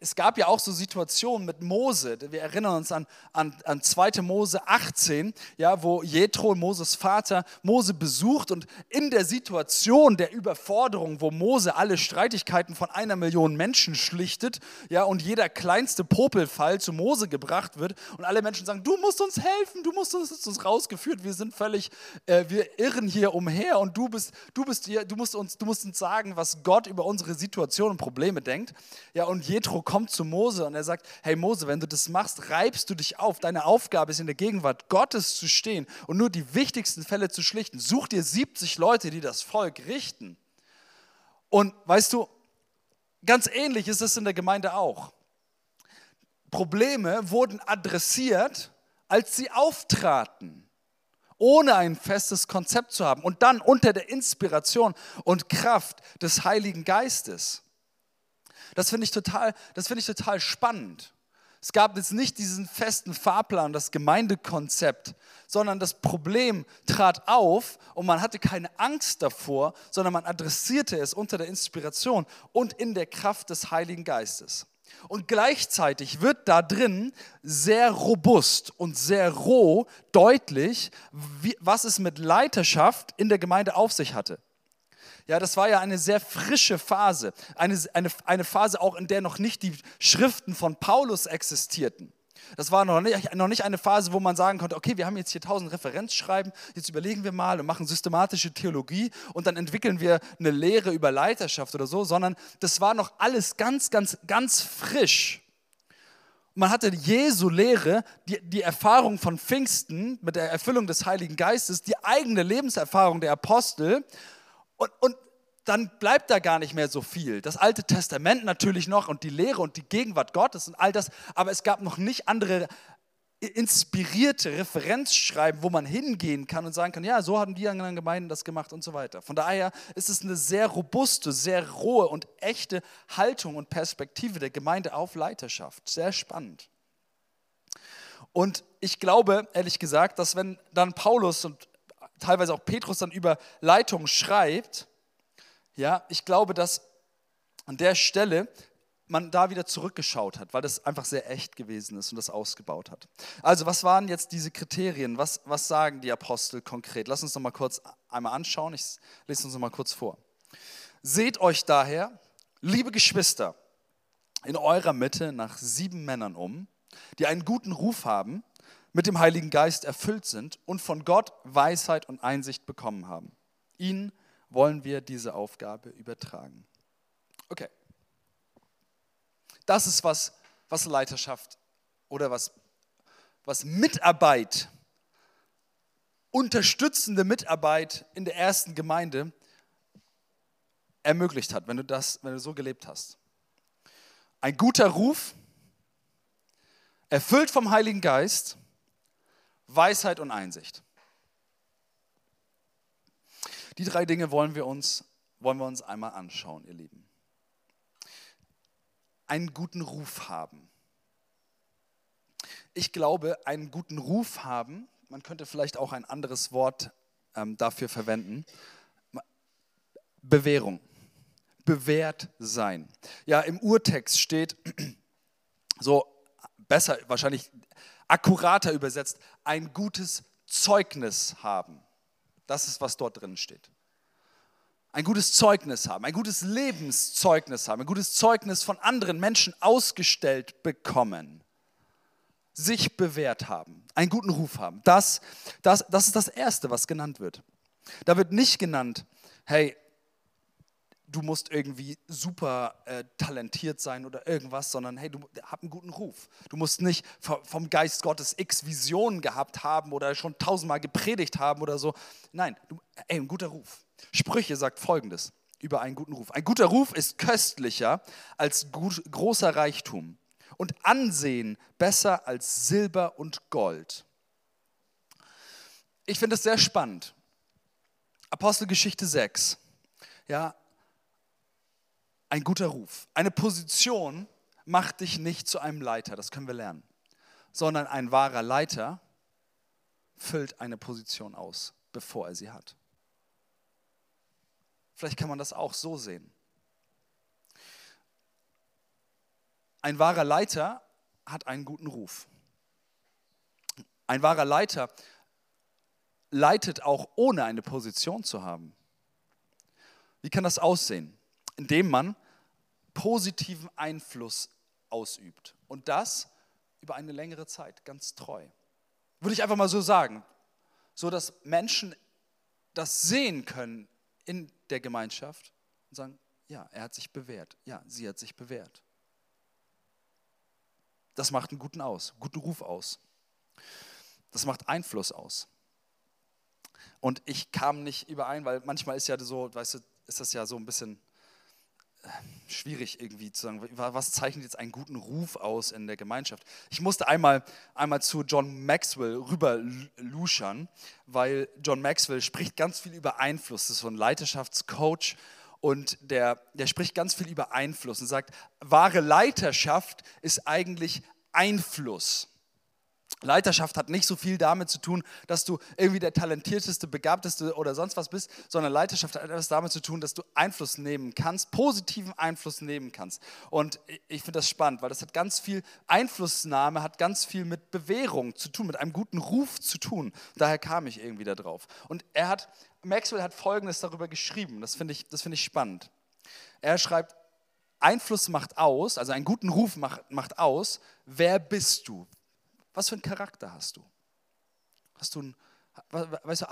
es gab ja auch so Situationen mit Mose. Wir erinnern uns an, an, an 2. Mose 18, ja, wo Jethro, Moses Vater, Mose besucht und in der Situation der Überforderung, wo Mose alle Streitigkeiten von einer Million Menschen schlichtet, ja, und jeder kleinste Popelfall zu Mose gebracht wird und alle Menschen sagen, du musst uns helfen, du musst uns, uns rausgeführt, wir sind völlig, äh, wir irren hier umher und du bist, du bist hier, du musst uns, du musst uns sagen, was Gott über unsere Situation und Probleme denkt. Ja, und Jethro Jethro kommt zu Mose und er sagt, hey Mose, wenn du das machst, reibst du dich auf. Deine Aufgabe ist in der Gegenwart Gottes zu stehen und nur die wichtigsten Fälle zu schlichten. Such dir 70 Leute, die das Volk richten. Und weißt du, ganz ähnlich ist es in der Gemeinde auch. Probleme wurden adressiert, als sie auftraten ohne ein festes Konzept zu haben und dann unter der Inspiration und Kraft des Heiligen Geistes. Das finde ich, total, find ich total spannend. Es gab jetzt nicht diesen festen Fahrplan, das Gemeindekonzept, sondern das Problem trat auf und man hatte keine Angst davor, sondern man adressierte es unter der Inspiration und in der Kraft des Heiligen Geistes. Und gleichzeitig wird da drin sehr robust und sehr roh deutlich, wie, was es mit Leiterschaft in der Gemeinde auf sich hatte. Ja, das war ja eine sehr frische Phase. Eine, eine, eine Phase auch, in der noch nicht die Schriften von Paulus existierten. Das war noch nicht, noch nicht eine Phase, wo man sagen konnte, okay, wir haben jetzt hier tausend Referenzschreiben, jetzt überlegen wir mal und machen systematische Theologie und dann entwickeln wir eine Lehre über Leiterschaft oder so, sondern das war noch alles ganz, ganz, ganz frisch. Man hatte Jesu Lehre, die, die Erfahrung von Pfingsten mit der Erfüllung des Heiligen Geistes, die eigene Lebenserfahrung der Apostel und, und dann bleibt da gar nicht mehr so viel. Das Alte Testament natürlich noch und die Lehre und die Gegenwart Gottes und all das, aber es gab noch nicht andere inspirierte Referenzschreiben, wo man hingehen kann und sagen kann, ja, so haben die anderen Gemeinden das gemacht und so weiter. Von daher ist es eine sehr robuste, sehr rohe und echte Haltung und Perspektive der Gemeinde auf Leiterschaft. Sehr spannend. Und ich glaube, ehrlich gesagt, dass wenn dann Paulus und teilweise auch Petrus dann über Leitung schreibt, ja, ich glaube, dass an der Stelle man da wieder zurückgeschaut hat, weil das einfach sehr echt gewesen ist und das ausgebaut hat. Also, was waren jetzt diese Kriterien? Was, was sagen die Apostel konkret? Lass uns noch mal kurz einmal anschauen. Ich lese uns noch mal kurz vor. Seht euch daher, liebe Geschwister, in eurer Mitte nach sieben Männern um, die einen guten Ruf haben, mit dem Heiligen Geist erfüllt sind und von Gott Weisheit und Einsicht bekommen haben. Ihnen wollen wir diese Aufgabe übertragen. Okay. Das ist was, was Leiterschaft oder was, was Mitarbeit, unterstützende Mitarbeit in der ersten Gemeinde ermöglicht hat, wenn du das, wenn du so gelebt hast. Ein guter Ruf, erfüllt vom Heiligen Geist, Weisheit und Einsicht. Die drei Dinge wollen wir uns, wollen wir uns einmal anschauen, ihr Lieben einen guten Ruf haben. Ich glaube, einen guten Ruf haben, man könnte vielleicht auch ein anderes Wort ähm, dafür verwenden, Bewährung, bewährt sein. Ja, im Urtext steht so besser, wahrscheinlich akkurater übersetzt, ein gutes Zeugnis haben. Das ist, was dort drin steht ein gutes Zeugnis haben, ein gutes Lebenszeugnis haben, ein gutes Zeugnis von anderen Menschen ausgestellt bekommen, sich bewährt haben, einen guten Ruf haben. Das, das, das ist das Erste, was genannt wird. Da wird nicht genannt, hey, du musst irgendwie super äh, talentiert sein oder irgendwas, sondern hey, du hast einen guten Ruf. Du musst nicht vom Geist Gottes x Visionen gehabt haben oder schon tausendmal gepredigt haben oder so. Nein, du, ey, ein guter Ruf. Sprüche sagt folgendes über einen guten Ruf. Ein guter Ruf ist köstlicher als gut, großer Reichtum und Ansehen besser als Silber und Gold. Ich finde es sehr spannend. Apostelgeschichte 6. Ja, ein guter Ruf. Eine Position macht dich nicht zu einem Leiter, das können wir lernen, sondern ein wahrer Leiter füllt eine Position aus, bevor er sie hat. Vielleicht kann man das auch so sehen. Ein wahrer Leiter hat einen guten Ruf. Ein wahrer Leiter leitet auch ohne eine Position zu haben. Wie kann das aussehen? Indem man positiven Einfluss ausübt. Und das über eine längere Zeit, ganz treu. Würde ich einfach mal so sagen. So dass Menschen das sehen können in der Gemeinschaft und sagen, ja, er hat sich bewährt. Ja, sie hat sich bewährt. Das macht einen guten aus, guten Ruf aus. Das macht Einfluss aus. Und ich kam nicht überein, weil manchmal ist ja so, weißt du, ist das ja so ein bisschen schwierig irgendwie zu sagen, was zeichnet jetzt einen guten Ruf aus in der Gemeinschaft. Ich musste einmal, einmal zu John Maxwell rüber luschern, weil John Maxwell spricht ganz viel über Einfluss. Das ist so ein Leiterschaftscoach und der, der spricht ganz viel über Einfluss und sagt, wahre Leiterschaft ist eigentlich Einfluss. Leiterschaft hat nicht so viel damit zu tun, dass du irgendwie der talentierteste, begabteste oder sonst was bist, sondern Leiterschaft hat etwas damit zu tun, dass du Einfluss nehmen kannst, positiven Einfluss nehmen kannst. Und ich finde das spannend, weil das hat ganz viel Einflussnahme, hat ganz viel mit Bewährung zu tun, mit einem guten Ruf zu tun. Daher kam ich irgendwie da drauf. Und er hat, Maxwell hat Folgendes darüber geschrieben, das finde ich, das ich spannend. Er schreibt, Einfluss macht aus, also einen guten Ruf macht, macht aus, wer bist du? Was für einen Charakter hast du? Hast du ein, weißt du,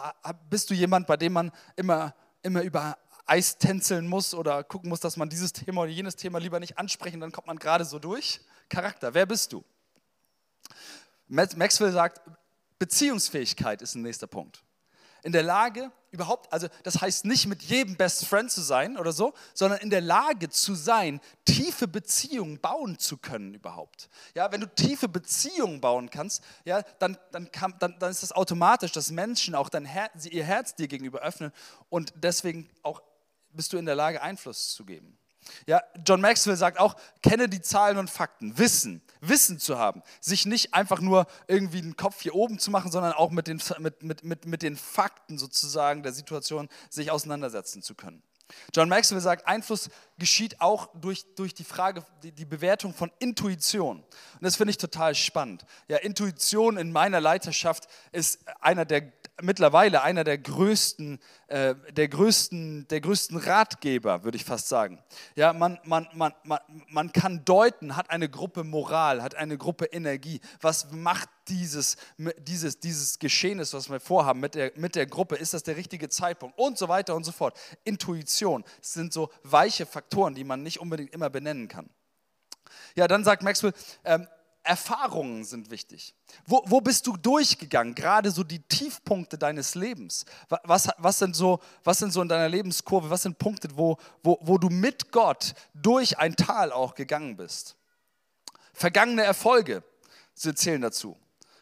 bist du jemand, bei dem man immer, immer über Eis tänzeln muss oder gucken muss, dass man dieses Thema oder jenes Thema lieber nicht ansprechen, dann kommt man gerade so durch? Charakter, wer bist du? Maxwell sagt, Beziehungsfähigkeit ist ein nächster Punkt. In der Lage, überhaupt, also das heißt nicht mit jedem Best Friend zu sein oder so, sondern in der Lage zu sein, tiefe Beziehungen bauen zu können überhaupt. Ja, wenn du tiefe Beziehungen bauen kannst, ja, dann, dann, kann, dann, dann ist das automatisch, dass Menschen auch dein Her ihr Herz dir gegenüber öffnen und deswegen auch bist du in der Lage, Einfluss zu geben. Ja, John Maxwell sagt auch, kenne die Zahlen und Fakten, Wissen, Wissen zu haben, sich nicht einfach nur irgendwie den Kopf hier oben zu machen, sondern auch mit den, mit, mit, mit, mit den Fakten sozusagen der Situation sich auseinandersetzen zu können. John Maxwell sagt, Einfluss geschieht auch durch, durch die Frage, die, die Bewertung von Intuition. Und das finde ich total spannend. Ja, Intuition in meiner Leiterschaft ist einer der mittlerweile einer der größten, äh, der größten, der größten Ratgeber, würde ich fast sagen. Ja, man, man, man, man, man kann deuten, hat eine Gruppe Moral, hat eine Gruppe Energie. Was macht dieses, dieses, dieses Geschehnis, was wir vorhaben mit der, mit der Gruppe? Ist das der richtige Zeitpunkt? Und so weiter und so fort. Intuition sind so weiche Faktoren, die man nicht unbedingt immer benennen kann. Ja, dann sagt Maxwell, ähm, Erfahrungen sind wichtig. Wo, wo bist du durchgegangen? Gerade so die Tiefpunkte deines Lebens. Was, was, sind, so, was sind so in deiner Lebenskurve? Was sind Punkte, wo, wo, wo du mit Gott durch ein Tal auch gegangen bist? Vergangene Erfolge, sie zählen dazu.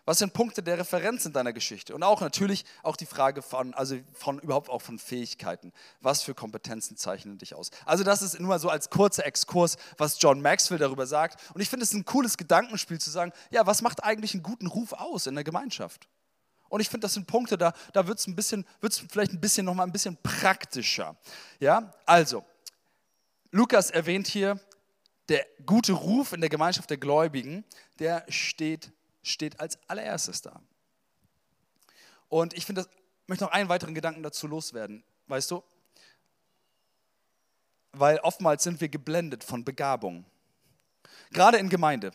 Was sind Punkte der Referenz in deiner Geschichte? Und auch natürlich auch die Frage von, also von überhaupt auch von Fähigkeiten. Was für Kompetenzen zeichnen dich aus? Also das ist nur so als kurzer Exkurs, was John Maxwell darüber sagt. Und ich finde es ein cooles Gedankenspiel zu sagen, ja, was macht eigentlich einen guten Ruf aus in der Gemeinschaft? Und ich finde, das sind Punkte, da, da wird es vielleicht ein bisschen nochmal ein bisschen praktischer. Ja, also, Lukas erwähnt hier, der gute Ruf in der Gemeinschaft der Gläubigen, der steht steht als allererstes da. Und ich finde, möchte noch einen weiteren Gedanken dazu loswerden. Weißt du? Weil oftmals sind wir geblendet von Begabung. Gerade in Gemeinde.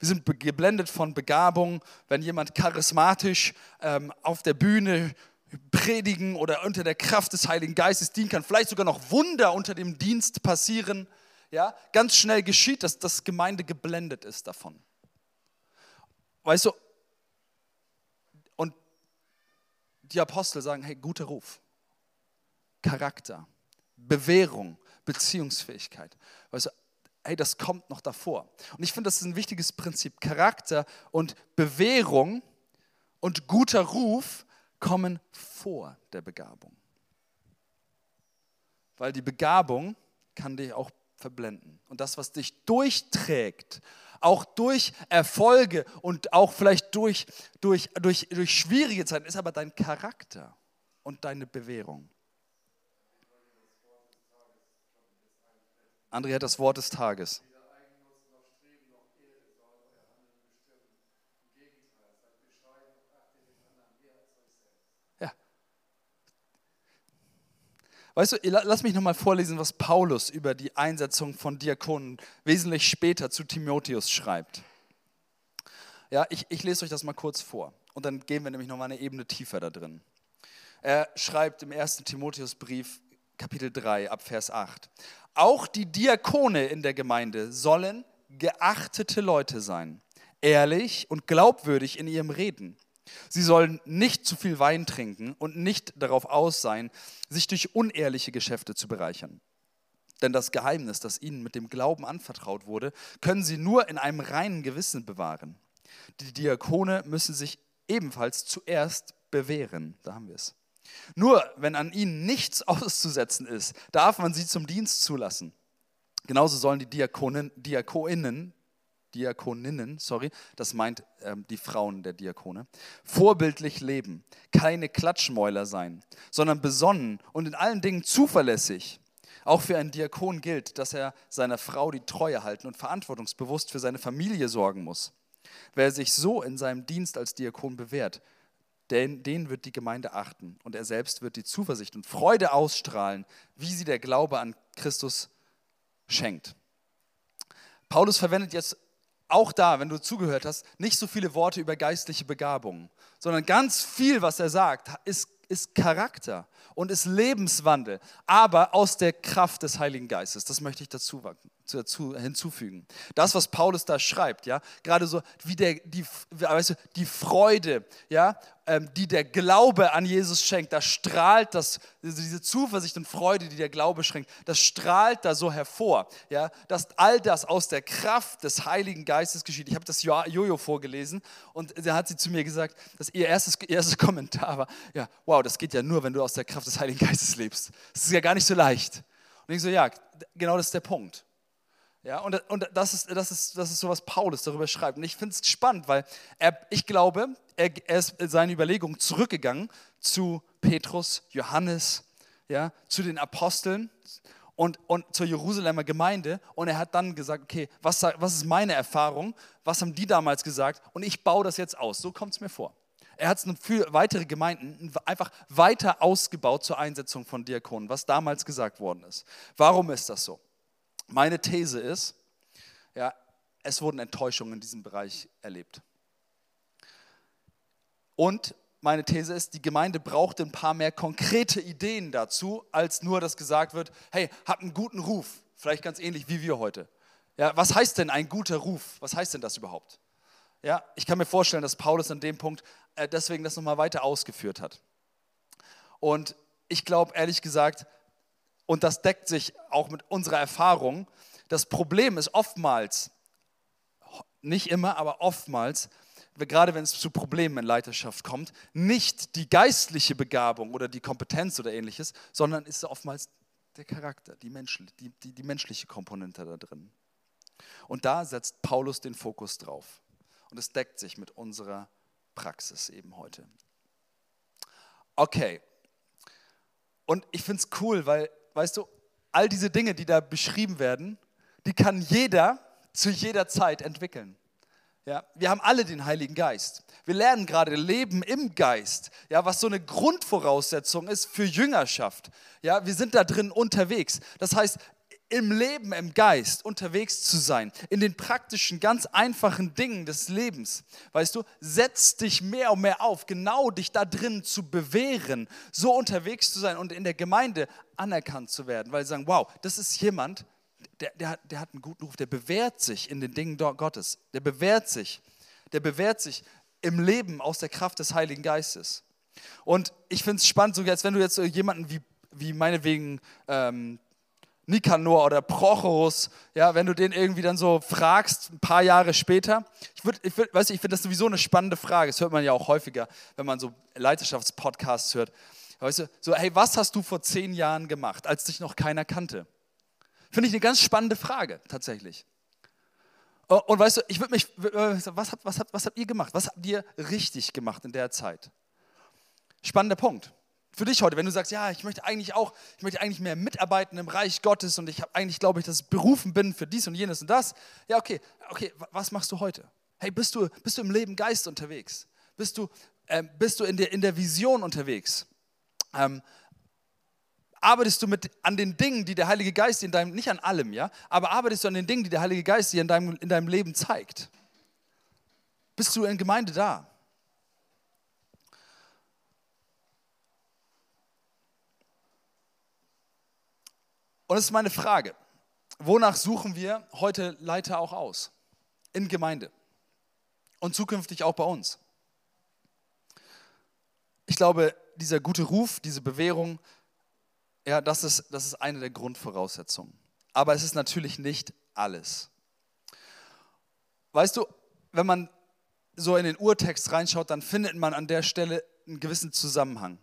Wir sind geblendet von Begabung, wenn jemand charismatisch ähm, auf der Bühne predigen oder unter der Kraft des Heiligen Geistes dienen kann, vielleicht sogar noch Wunder unter dem Dienst passieren. Ja, ganz schnell geschieht, dass das Gemeinde geblendet ist davon. Weißt du, und die Apostel sagen, hey, guter Ruf, Charakter, Bewährung, Beziehungsfähigkeit. Weißt du, hey, das kommt noch davor. Und ich finde, das ist ein wichtiges Prinzip. Charakter und Bewährung und guter Ruf kommen vor der Begabung. Weil die Begabung kann dich auch verblenden. Und das, was dich durchträgt auch durch Erfolge und auch vielleicht durch, durch, durch, durch schwierige Zeiten, ist aber dein Charakter und deine Bewährung. André hat das Wort des Tages. Weißt du, lass mich nochmal vorlesen, was Paulus über die Einsetzung von Diakonen wesentlich später zu Timotheus schreibt. Ja, ich, ich lese euch das mal kurz vor und dann gehen wir nämlich nochmal eine Ebene tiefer da drin. Er schreibt im 1. Timotheusbrief, Kapitel 3, ab Vers 8. Auch die Diakone in der Gemeinde sollen geachtete Leute sein, ehrlich und glaubwürdig in ihrem Reden Sie sollen nicht zu viel Wein trinken und nicht darauf aus sein, sich durch unehrliche Geschäfte zu bereichern. Denn das Geheimnis, das ihnen mit dem Glauben anvertraut wurde, können sie nur in einem reinen Gewissen bewahren. Die Diakone müssen sich ebenfalls zuerst bewähren. Da haben wir es. Nur wenn an ihnen nichts auszusetzen ist, darf man sie zum Dienst zulassen. Genauso sollen die Diakonen, Diakoninnen Diakoninnen, sorry, das meint ähm, die Frauen der Diakone, vorbildlich leben, keine Klatschmäuler sein, sondern besonnen und in allen Dingen zuverlässig. Auch für einen Diakon gilt, dass er seiner Frau die Treue halten und verantwortungsbewusst für seine Familie sorgen muss. Wer sich so in seinem Dienst als Diakon bewährt, den, den wird die Gemeinde achten und er selbst wird die Zuversicht und Freude ausstrahlen, wie sie der Glaube an Christus schenkt. Paulus verwendet jetzt auch da, wenn du zugehört hast, nicht so viele Worte über geistliche Begabungen, sondern ganz viel, was er sagt, ist, ist Charakter und ist Lebenswandel, aber aus der Kraft des Heiligen Geistes. Das möchte ich dazu, dazu hinzufügen. Das, was Paulus da schreibt, ja, gerade so wie der, die, weißt du, die Freude, ja, die der Glaube an Jesus schenkt, da strahlt das, diese Zuversicht und Freude, die der Glaube schenkt, das strahlt da so hervor, ja, dass all das aus der Kraft des Heiligen Geistes geschieht. Ich habe das Jojo vorgelesen und da hat sie zu mir gesagt, dass ihr erstes, erstes Kommentar war, ja, wow, das geht ja nur, wenn du aus der Kraft des Heiligen Geistes lebst. Das ist ja gar nicht so leicht. Und ich so, ja, genau das ist der Punkt. Ja, und, und das, ist, das, ist, das ist so, was Paulus darüber schreibt. Und ich finde es spannend, weil er, ich glaube, er, er ist in seine Überlegungen zurückgegangen zu Petrus, Johannes, ja, zu den Aposteln und, und zur Jerusalemer Gemeinde. Und er hat dann gesagt, okay, was, was ist meine Erfahrung? Was haben die damals gesagt? Und ich baue das jetzt aus. So kommt es mir vor. Er hat es für weitere Gemeinden einfach weiter ausgebaut zur Einsetzung von Diakonen, was damals gesagt worden ist. Warum ist das so? Meine These ist, ja, es wurden Enttäuschungen in diesem Bereich erlebt. Und meine These ist, die Gemeinde braucht ein paar mehr konkrete Ideen dazu, als nur, dass gesagt wird, hey, habt einen guten Ruf. Vielleicht ganz ähnlich wie wir heute. Ja, was heißt denn ein guter Ruf? Was heißt denn das überhaupt? Ja, ich kann mir vorstellen, dass Paulus an dem Punkt äh, deswegen das nochmal weiter ausgeführt hat. Und ich glaube ehrlich gesagt, und das deckt sich auch mit unserer Erfahrung. Das Problem ist oftmals, nicht immer, aber oftmals, gerade wenn es zu Problemen in Leiterschaft kommt, nicht die geistliche Begabung oder die Kompetenz oder ähnliches, sondern ist oftmals der Charakter, die, Mensch, die, die, die menschliche Komponente da drin. Und da setzt Paulus den Fokus drauf. Und es deckt sich mit unserer Praxis eben heute. Okay. Und ich finde es cool, weil weißt du, all diese Dinge, die da beschrieben werden, die kann jeder zu jeder Zeit entwickeln. Ja, wir haben alle den Heiligen Geist. Wir lernen gerade Leben im Geist, ja, was so eine Grundvoraussetzung ist für Jüngerschaft. Ja, wir sind da drin unterwegs. Das heißt, im Leben, im Geist unterwegs zu sein, in den praktischen, ganz einfachen Dingen des Lebens, weißt du, setzt dich mehr und mehr auf, genau dich da drin zu bewähren, so unterwegs zu sein und in der Gemeinde anerkannt zu werden, weil sie sagen, wow, das ist jemand, der, der, der hat einen guten Ruf, der bewährt sich in den Dingen Gottes, der bewährt sich, der bewährt sich im Leben aus der Kraft des Heiligen Geistes. Und ich finde es spannend, so als wenn du jetzt jemanden wie, wie meinetwegen ähm, Nikanor oder Prochorus, ja, wenn du den irgendwie dann so fragst, ein paar Jahre später. Ich, würd, ich, würd, weißt, ich finde das sowieso eine spannende Frage. Das hört man ja auch häufiger, wenn man so Leiterschaftspodcasts hört. Weißt du, so, hey, was hast du vor zehn Jahren gemacht, als dich noch keiner kannte? Finde ich eine ganz spannende Frage, tatsächlich. Und weißt du, ich würde mich, was habt, was, habt, was habt ihr gemacht? Was habt ihr richtig gemacht in der Zeit? Spannender Punkt für dich heute, wenn du sagst, ja, ich möchte eigentlich auch, ich möchte eigentlich mehr mitarbeiten im Reich Gottes und ich habe eigentlich, glaube ich, dass ich berufen bin für dies und jenes und das. Ja, okay, okay, was machst du heute? Hey, bist du, bist du im Leben Geist unterwegs? Bist du, äh, bist du in, der, in der Vision unterwegs? Ähm, arbeitest du mit, an den Dingen, die der Heilige Geist in deinem, nicht an allem, ja, aber arbeitest du an den Dingen, die der Heilige Geist dir in deinem, in deinem Leben zeigt? Bist du in Gemeinde da? Und es ist meine Frage, wonach suchen wir heute Leiter auch aus? In Gemeinde und zukünftig auch bei uns. Ich glaube, dieser gute Ruf, diese Bewährung, ja, das ist, das ist eine der Grundvoraussetzungen. Aber es ist natürlich nicht alles. Weißt du, wenn man so in den Urtext reinschaut, dann findet man an der Stelle einen gewissen Zusammenhang.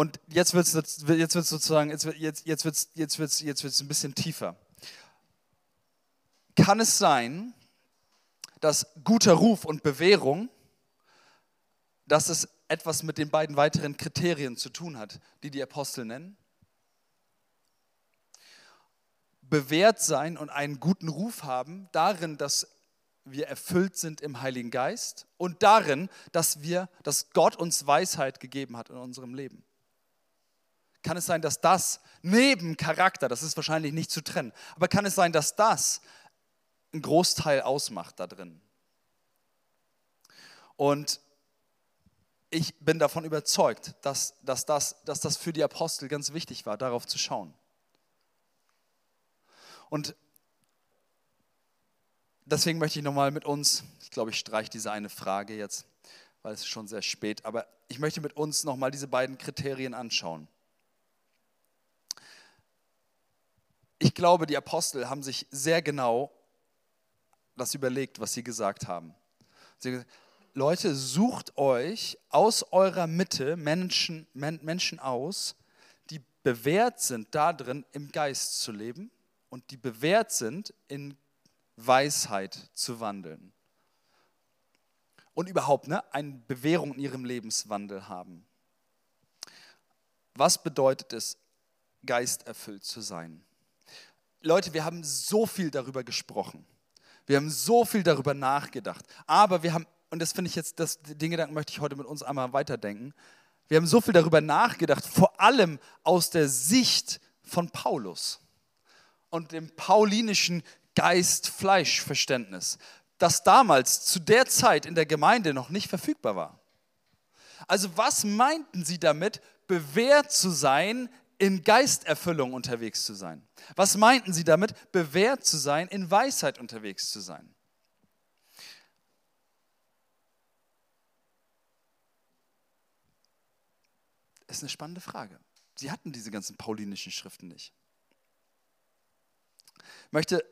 Und jetzt wird es jetzt wird's sozusagen, jetzt, jetzt, jetzt wird's, jetzt wird's, jetzt wird's ein bisschen tiefer. Kann es sein, dass guter Ruf und Bewährung, dass es etwas mit den beiden weiteren Kriterien zu tun hat, die die Apostel nennen? Bewährt sein und einen guten Ruf haben, darin, dass wir erfüllt sind im Heiligen Geist und darin, dass wir, dass Gott uns Weisheit gegeben hat in unserem Leben kann es sein, dass das neben Charakter, das ist wahrscheinlich nicht zu trennen, aber kann es sein, dass das einen Großteil ausmacht da drin? Und ich bin davon überzeugt, dass, dass, das, dass das für die Apostel ganz wichtig war, darauf zu schauen. Und deswegen möchte ich nochmal mit uns, ich glaube, ich streiche diese eine Frage jetzt, weil es ist schon sehr spät. Aber ich möchte mit uns nochmal diese beiden Kriterien anschauen. Ich glaube, die Apostel haben sich sehr genau das überlegt, was sie gesagt haben. Sie haben gesagt, Leute, sucht euch aus eurer Mitte Menschen, Menschen aus, die bewährt sind darin, im Geist zu leben und die bewährt sind, in Weisheit zu wandeln. Und überhaupt ne, eine Bewährung in ihrem Lebenswandel haben. Was bedeutet es, geisterfüllt zu sein? Leute, wir haben so viel darüber gesprochen. Wir haben so viel darüber nachgedacht. Aber wir haben und das finde ich jetzt, das, den Gedanken möchte ich heute mit uns einmal weiterdenken. Wir haben so viel darüber nachgedacht, vor allem aus der Sicht von Paulus und dem paulinischen Geist-Fleisch-Verständnis, das damals zu der Zeit in der Gemeinde noch nicht verfügbar war. Also was meinten sie damit, bewährt zu sein, in Geisterfüllung unterwegs zu sein? Was meinten sie damit, bewährt zu sein, in Weisheit unterwegs zu sein? ist eine spannende Frage. Sie hatten diese ganzen paulinischen Schriften nicht. Ich möchte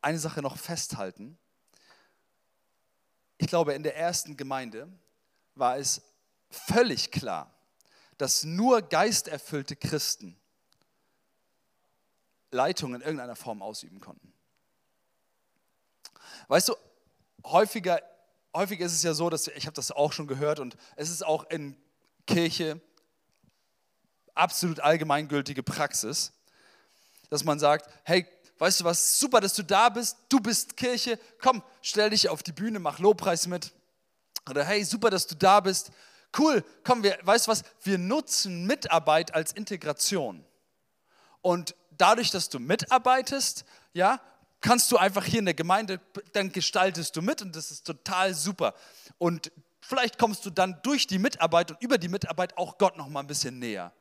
eine Sache noch festhalten. Ich glaube, in der ersten Gemeinde war es völlig klar, dass nur geisterfüllte Christen Leitung in irgendeiner Form ausüben konnten. Weißt du, häufiger, häufiger ist es ja so, dass ich habe das auch schon gehört und es ist auch in Kirche absolut allgemeingültige Praxis, dass man sagt, hey, weißt du was, super, dass du da bist, du bist Kirche, komm, stell dich auf die Bühne, mach Lobpreis mit. Oder hey, super, dass du da bist, cool, komm, wir, weißt du was, wir nutzen Mitarbeit als Integration. Und dadurch, dass du mitarbeitest, ja, kannst du einfach hier in der Gemeinde, dann gestaltest du mit und das ist total super. Und vielleicht kommst du dann durch die Mitarbeit und über die Mitarbeit auch Gott noch mal ein bisschen näher.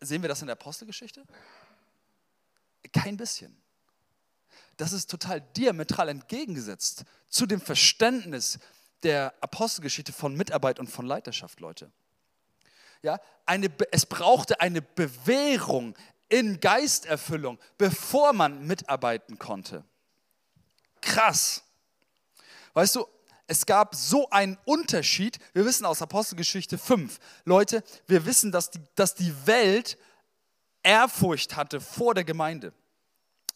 Sehen wir das in der Apostelgeschichte? Kein bisschen. Das ist total diametral entgegengesetzt zu dem Verständnis der Apostelgeschichte von Mitarbeit und von Leiterschaft, Leute. Ja, eine, es brauchte eine Bewährung in Geisterfüllung, bevor man mitarbeiten konnte. Krass. Weißt du, es gab so einen Unterschied. Wir wissen aus Apostelgeschichte 5, Leute, wir wissen, dass die, dass die Welt Ehrfurcht hatte vor der Gemeinde.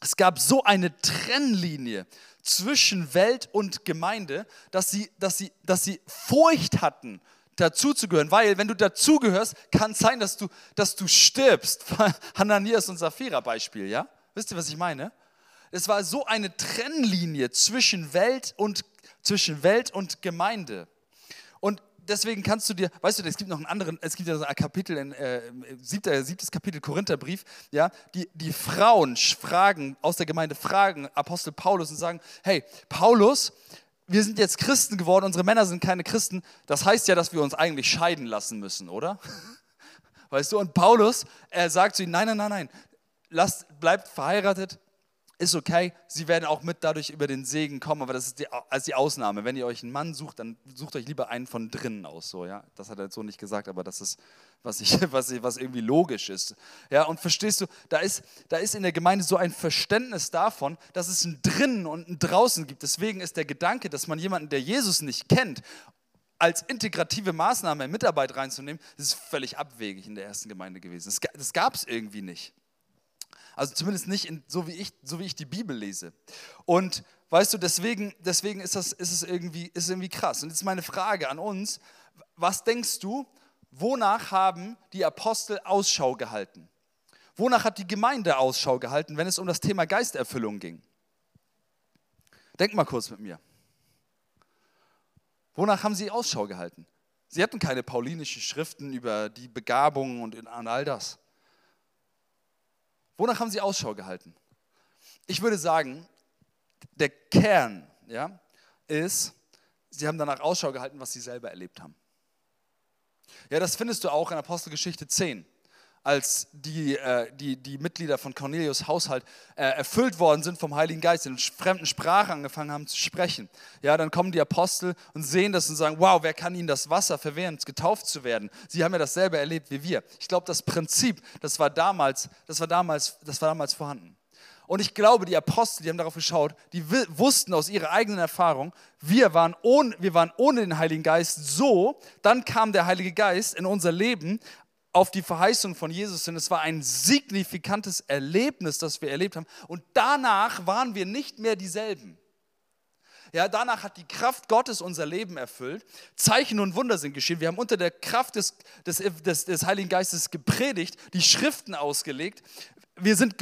Es gab so eine Trennlinie zwischen Welt und Gemeinde, dass sie, dass sie, dass sie Furcht hatten, dazuzugehören. Weil, wenn du dazugehörst, kann es sein, dass du, dass du stirbst. Hananias und Sapphira Beispiel, ja? Wisst ihr, was ich meine? Es war so eine Trennlinie zwischen Welt und zwischen Welt und Gemeinde. Und deswegen kannst du dir, weißt du, es gibt noch einen anderen, es gibt ja so ein Kapitel, in, äh, siebter, siebtes Kapitel Korintherbrief, ja, die, die Frauen fragen, aus der Gemeinde fragen Apostel Paulus und sagen, hey, Paulus, wir sind jetzt Christen geworden, unsere Männer sind keine Christen, das heißt ja, dass wir uns eigentlich scheiden lassen müssen, oder? Weißt du, und Paulus, er sagt zu ihnen, nein, nein, nein, nein, lasst, bleibt verheiratet, ist okay, sie werden auch mit dadurch über den Segen kommen, aber das ist die, als die Ausnahme. Wenn ihr euch einen Mann sucht, dann sucht euch lieber einen von drinnen aus. So, ja? Das hat er jetzt so nicht gesagt, aber das ist, was, ich, was, was irgendwie logisch ist. Ja, und verstehst du, da ist, da ist in der Gemeinde so ein Verständnis davon, dass es ein drinnen und ein draußen gibt. Deswegen ist der Gedanke, dass man jemanden, der Jesus nicht kennt, als integrative Maßnahme in Mitarbeit reinzunehmen, das ist völlig abwegig in der ersten Gemeinde gewesen. Das, das gab es irgendwie nicht. Also zumindest nicht in, so, wie ich, so wie ich die Bibel lese. Und weißt du, deswegen, deswegen ist, das, ist es irgendwie, ist irgendwie krass. Und jetzt meine Frage an uns, was denkst du, wonach haben die Apostel Ausschau gehalten? Wonach hat die Gemeinde Ausschau gehalten, wenn es um das Thema Geisterfüllung ging? Denk mal kurz mit mir. Wonach haben sie Ausschau gehalten? Sie hatten keine paulinischen Schriften über die Begabungen und all das. Wonach haben sie Ausschau gehalten? Ich würde sagen, der Kern ja, ist, sie haben danach Ausschau gehalten, was sie selber erlebt haben. Ja, das findest du auch in Apostelgeschichte 10. als die, äh, die, die Mitglieder von Cornelius Haushalt äh, erfüllt worden sind vom Heiligen Geist, in fremden Sprachen angefangen haben zu sprechen. Ja, dann kommen die Apostel und sehen das und sagen, wow, wer kann ihnen das Wasser verwehren, getauft zu werden? Sie haben ja dasselbe erlebt wie wir. Ich glaube, das Prinzip, das war damals, das war damals, das war damals vorhanden. Und ich glaube, die Apostel, die haben darauf geschaut, die wussten aus ihrer eigenen Erfahrung, wir waren, ohne, wir waren ohne den Heiligen Geist so, dann kam der Heilige Geist in unser Leben auf die Verheißung von Jesus hin. Es war ein signifikantes Erlebnis, das wir erlebt haben. Und danach waren wir nicht mehr dieselben. Ja, danach hat die Kraft Gottes unser Leben erfüllt. Zeichen und Wunder sind geschehen. Wir haben unter der Kraft des, des, des, des Heiligen Geistes gepredigt, die Schriften ausgelegt. Wir sind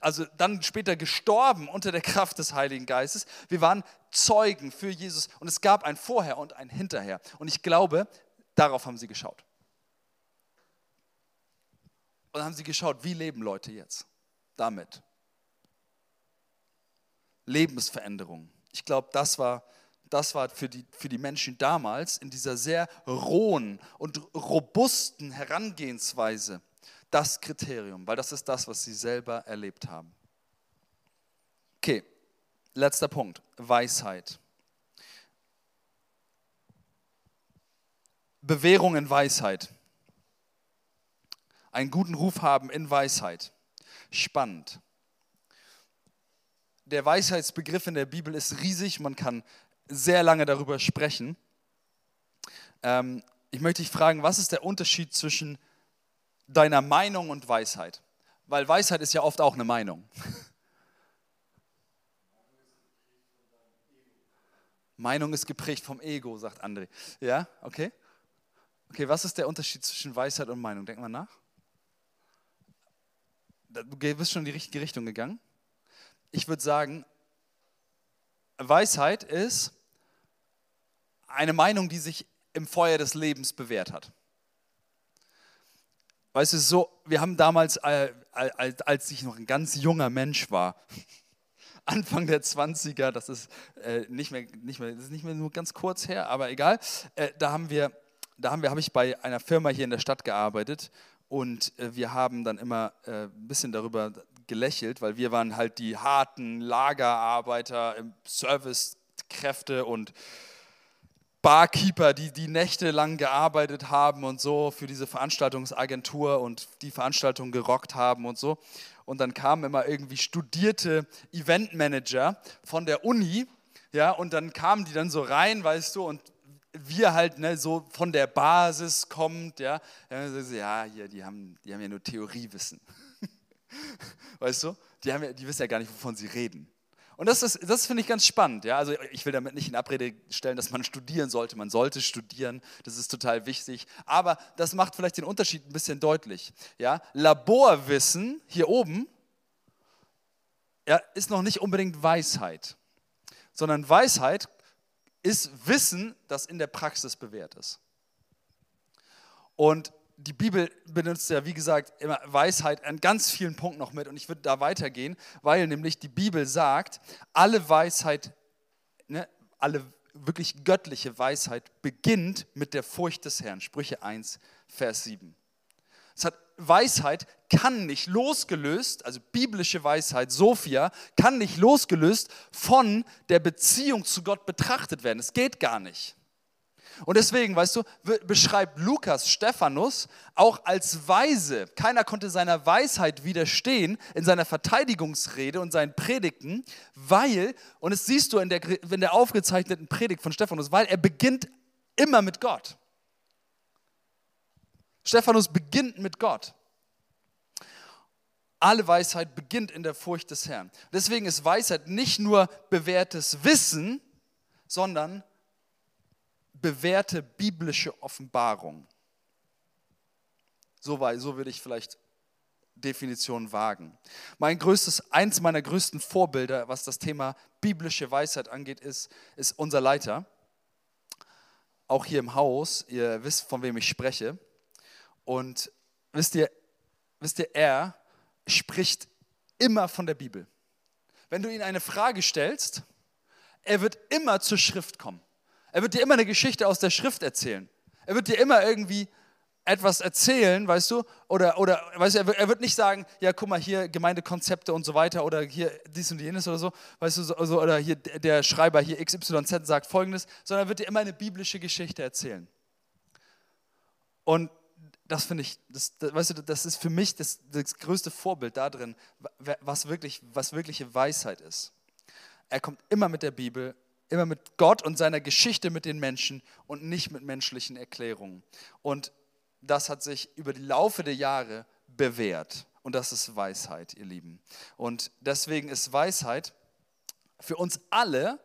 also dann später gestorben unter der Kraft des Heiligen Geistes. Wir waren Zeugen für Jesus und es gab ein Vorher und ein Hinterher. Und ich glaube, darauf haben sie geschaut. Und dann haben sie geschaut, wie leben Leute jetzt damit? Lebensveränderung. Ich glaube, das war, das war für, die, für die Menschen damals in dieser sehr rohen und robusten Herangehensweise das Kriterium, weil das ist das, was sie selber erlebt haben. Okay, letzter Punkt, Weisheit. Bewährung in Weisheit einen guten Ruf haben in Weisheit. Spannend. Der Weisheitsbegriff in der Bibel ist riesig, man kann sehr lange darüber sprechen. Ähm, ich möchte dich fragen, was ist der Unterschied zwischen deiner Meinung und Weisheit? Weil Weisheit ist ja oft auch eine Meinung. Meinung ist geprägt vom Ego, sagt André. Ja, okay. Okay, was ist der Unterschied zwischen Weisheit und Meinung? Denk mal nach du bist schon in die richtige Richtung gegangen. Ich würde sagen, Weisheit ist eine Meinung, die sich im Feuer des Lebens bewährt hat. Weißt du, so, wir haben damals, äh, als ich noch ein ganz junger Mensch war, Anfang der 20er, das ist, äh, nicht, mehr, nicht, mehr, das ist nicht mehr nur ganz kurz her, aber egal, äh, da haben wir, da haben wir, habe ich bei einer Firma hier in der Stadt gearbeitet und äh, wir haben dann immer äh, ein bisschen darüber gelächelt, weil wir waren halt die harten Lagerarbeiter, Servicekräfte und Barkeeper, die die Nächte lang gearbeitet haben und so für diese Veranstaltungsagentur und die Veranstaltung gerockt haben und so. Und dann kamen immer irgendwie studierte Eventmanager von der Uni, ja, und dann kamen die dann so rein, weißt du, und wir halt ne, so von der Basis kommt, ja, ja, hier, die haben, die haben ja nur Theoriewissen. weißt du? Die, haben ja, die wissen ja gar nicht, wovon sie reden. Und das, das finde ich ganz spannend. Ja? Also ich will damit nicht in Abrede stellen, dass man studieren sollte. Man sollte studieren, das ist total wichtig. Aber das macht vielleicht den Unterschied ein bisschen deutlich. Ja? Laborwissen hier oben ja, ist noch nicht unbedingt Weisheit, sondern Weisheit ist Wissen, das in der Praxis bewährt ist. Und die Bibel benutzt ja, wie gesagt, immer Weisheit an ganz vielen Punkten noch mit. Und ich würde da weitergehen, weil nämlich die Bibel sagt, alle Weisheit, ne, alle wirklich göttliche Weisheit beginnt mit der Furcht des Herrn. Sprüche 1, Vers 7. Es hat Weisheit kann nicht losgelöst, also biblische Weisheit, Sophia, kann nicht losgelöst von der Beziehung zu Gott betrachtet werden. Es geht gar nicht. Und deswegen, weißt du, beschreibt Lukas Stephanus auch als weise. Keiner konnte seiner Weisheit widerstehen in seiner Verteidigungsrede und seinen Predigten, weil, und das siehst du in der, in der aufgezeichneten Predigt von Stephanus, weil er beginnt immer mit Gott. Stephanus beginnt mit Gott. Alle Weisheit beginnt in der Furcht des Herrn. Deswegen ist Weisheit nicht nur bewährtes Wissen, sondern bewährte biblische Offenbarung. So, so würde ich vielleicht Definition wagen. Mein größtes, eins meiner größten Vorbilder, was das Thema biblische Weisheit angeht, ist, ist unser Leiter. Auch hier im Haus, ihr wisst, von wem ich spreche. Und wisst ihr, wisst ihr, er spricht immer von der Bibel. Wenn du ihm eine Frage stellst, er wird immer zur Schrift kommen. Er wird dir immer eine Geschichte aus der Schrift erzählen. Er wird dir immer irgendwie etwas erzählen, weißt du, oder, oder weißt du, er wird, nicht sagen, ja, guck mal, hier Gemeindekonzepte und so weiter oder hier dies und jenes oder so, weißt du, so, oder hier der Schreiber hier XYZ sagt folgendes, sondern er wird dir immer eine biblische Geschichte erzählen. Und das finde ich, das, das, weißt du, das ist für mich das, das größte Vorbild darin, was, wirklich, was wirkliche Weisheit ist. Er kommt immer mit der Bibel, immer mit Gott und seiner Geschichte mit den Menschen und nicht mit menschlichen Erklärungen. Und das hat sich über die Laufe der Jahre bewährt. Und das ist Weisheit, ihr Lieben. Und deswegen ist Weisheit für uns alle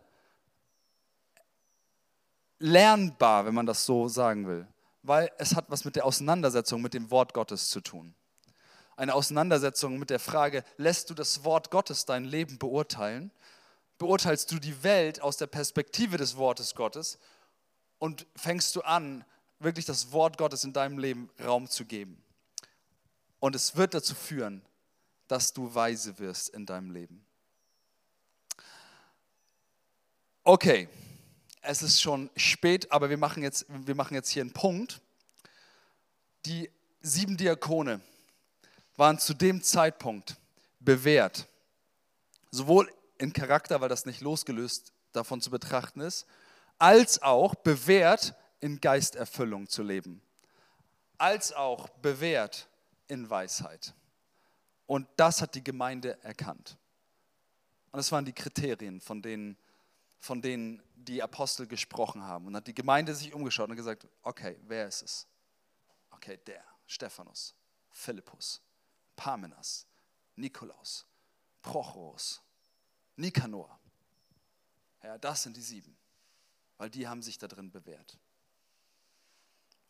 lernbar, wenn man das so sagen will. Weil es hat was mit der Auseinandersetzung mit dem Wort Gottes zu tun. Eine Auseinandersetzung mit der Frage, lässt du das Wort Gottes dein Leben beurteilen? Beurteilst du die Welt aus der Perspektive des Wortes Gottes und fängst du an, wirklich das Wort Gottes in deinem Leben Raum zu geben. Und es wird dazu führen, dass du weise wirst in deinem Leben. Okay, es ist schon spät, aber wir machen jetzt, wir machen jetzt hier einen Punkt. Die sieben Diakone waren zu dem Zeitpunkt bewährt, sowohl in Charakter, weil das nicht losgelöst davon zu betrachten ist, als auch bewährt in Geisterfüllung zu leben, als auch bewährt in Weisheit. Und das hat die Gemeinde erkannt. Und das waren die Kriterien, von denen, von denen die Apostel gesprochen haben. Und hat die Gemeinde sich umgeschaut und gesagt, okay, wer ist es? Okay, der, Stephanus, Philippus, Parmenas, Nikolaus, Prochorus, Nikanor. Ja, das sind die sieben, weil die haben sich da drin bewährt.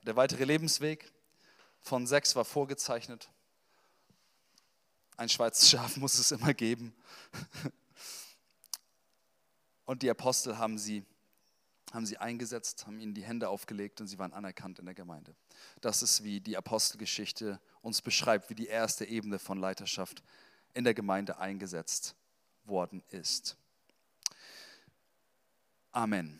Der weitere Lebensweg von sechs war vorgezeichnet. Ein Schweizer Schaf muss es immer geben. Und die Apostel haben sie, haben sie eingesetzt, haben ihnen die Hände aufgelegt und sie waren anerkannt in der Gemeinde. Das ist, wie die Apostelgeschichte uns beschreibt, wie die erste Ebene von Leiterschaft in der Gemeinde eingesetzt worden ist. Amen.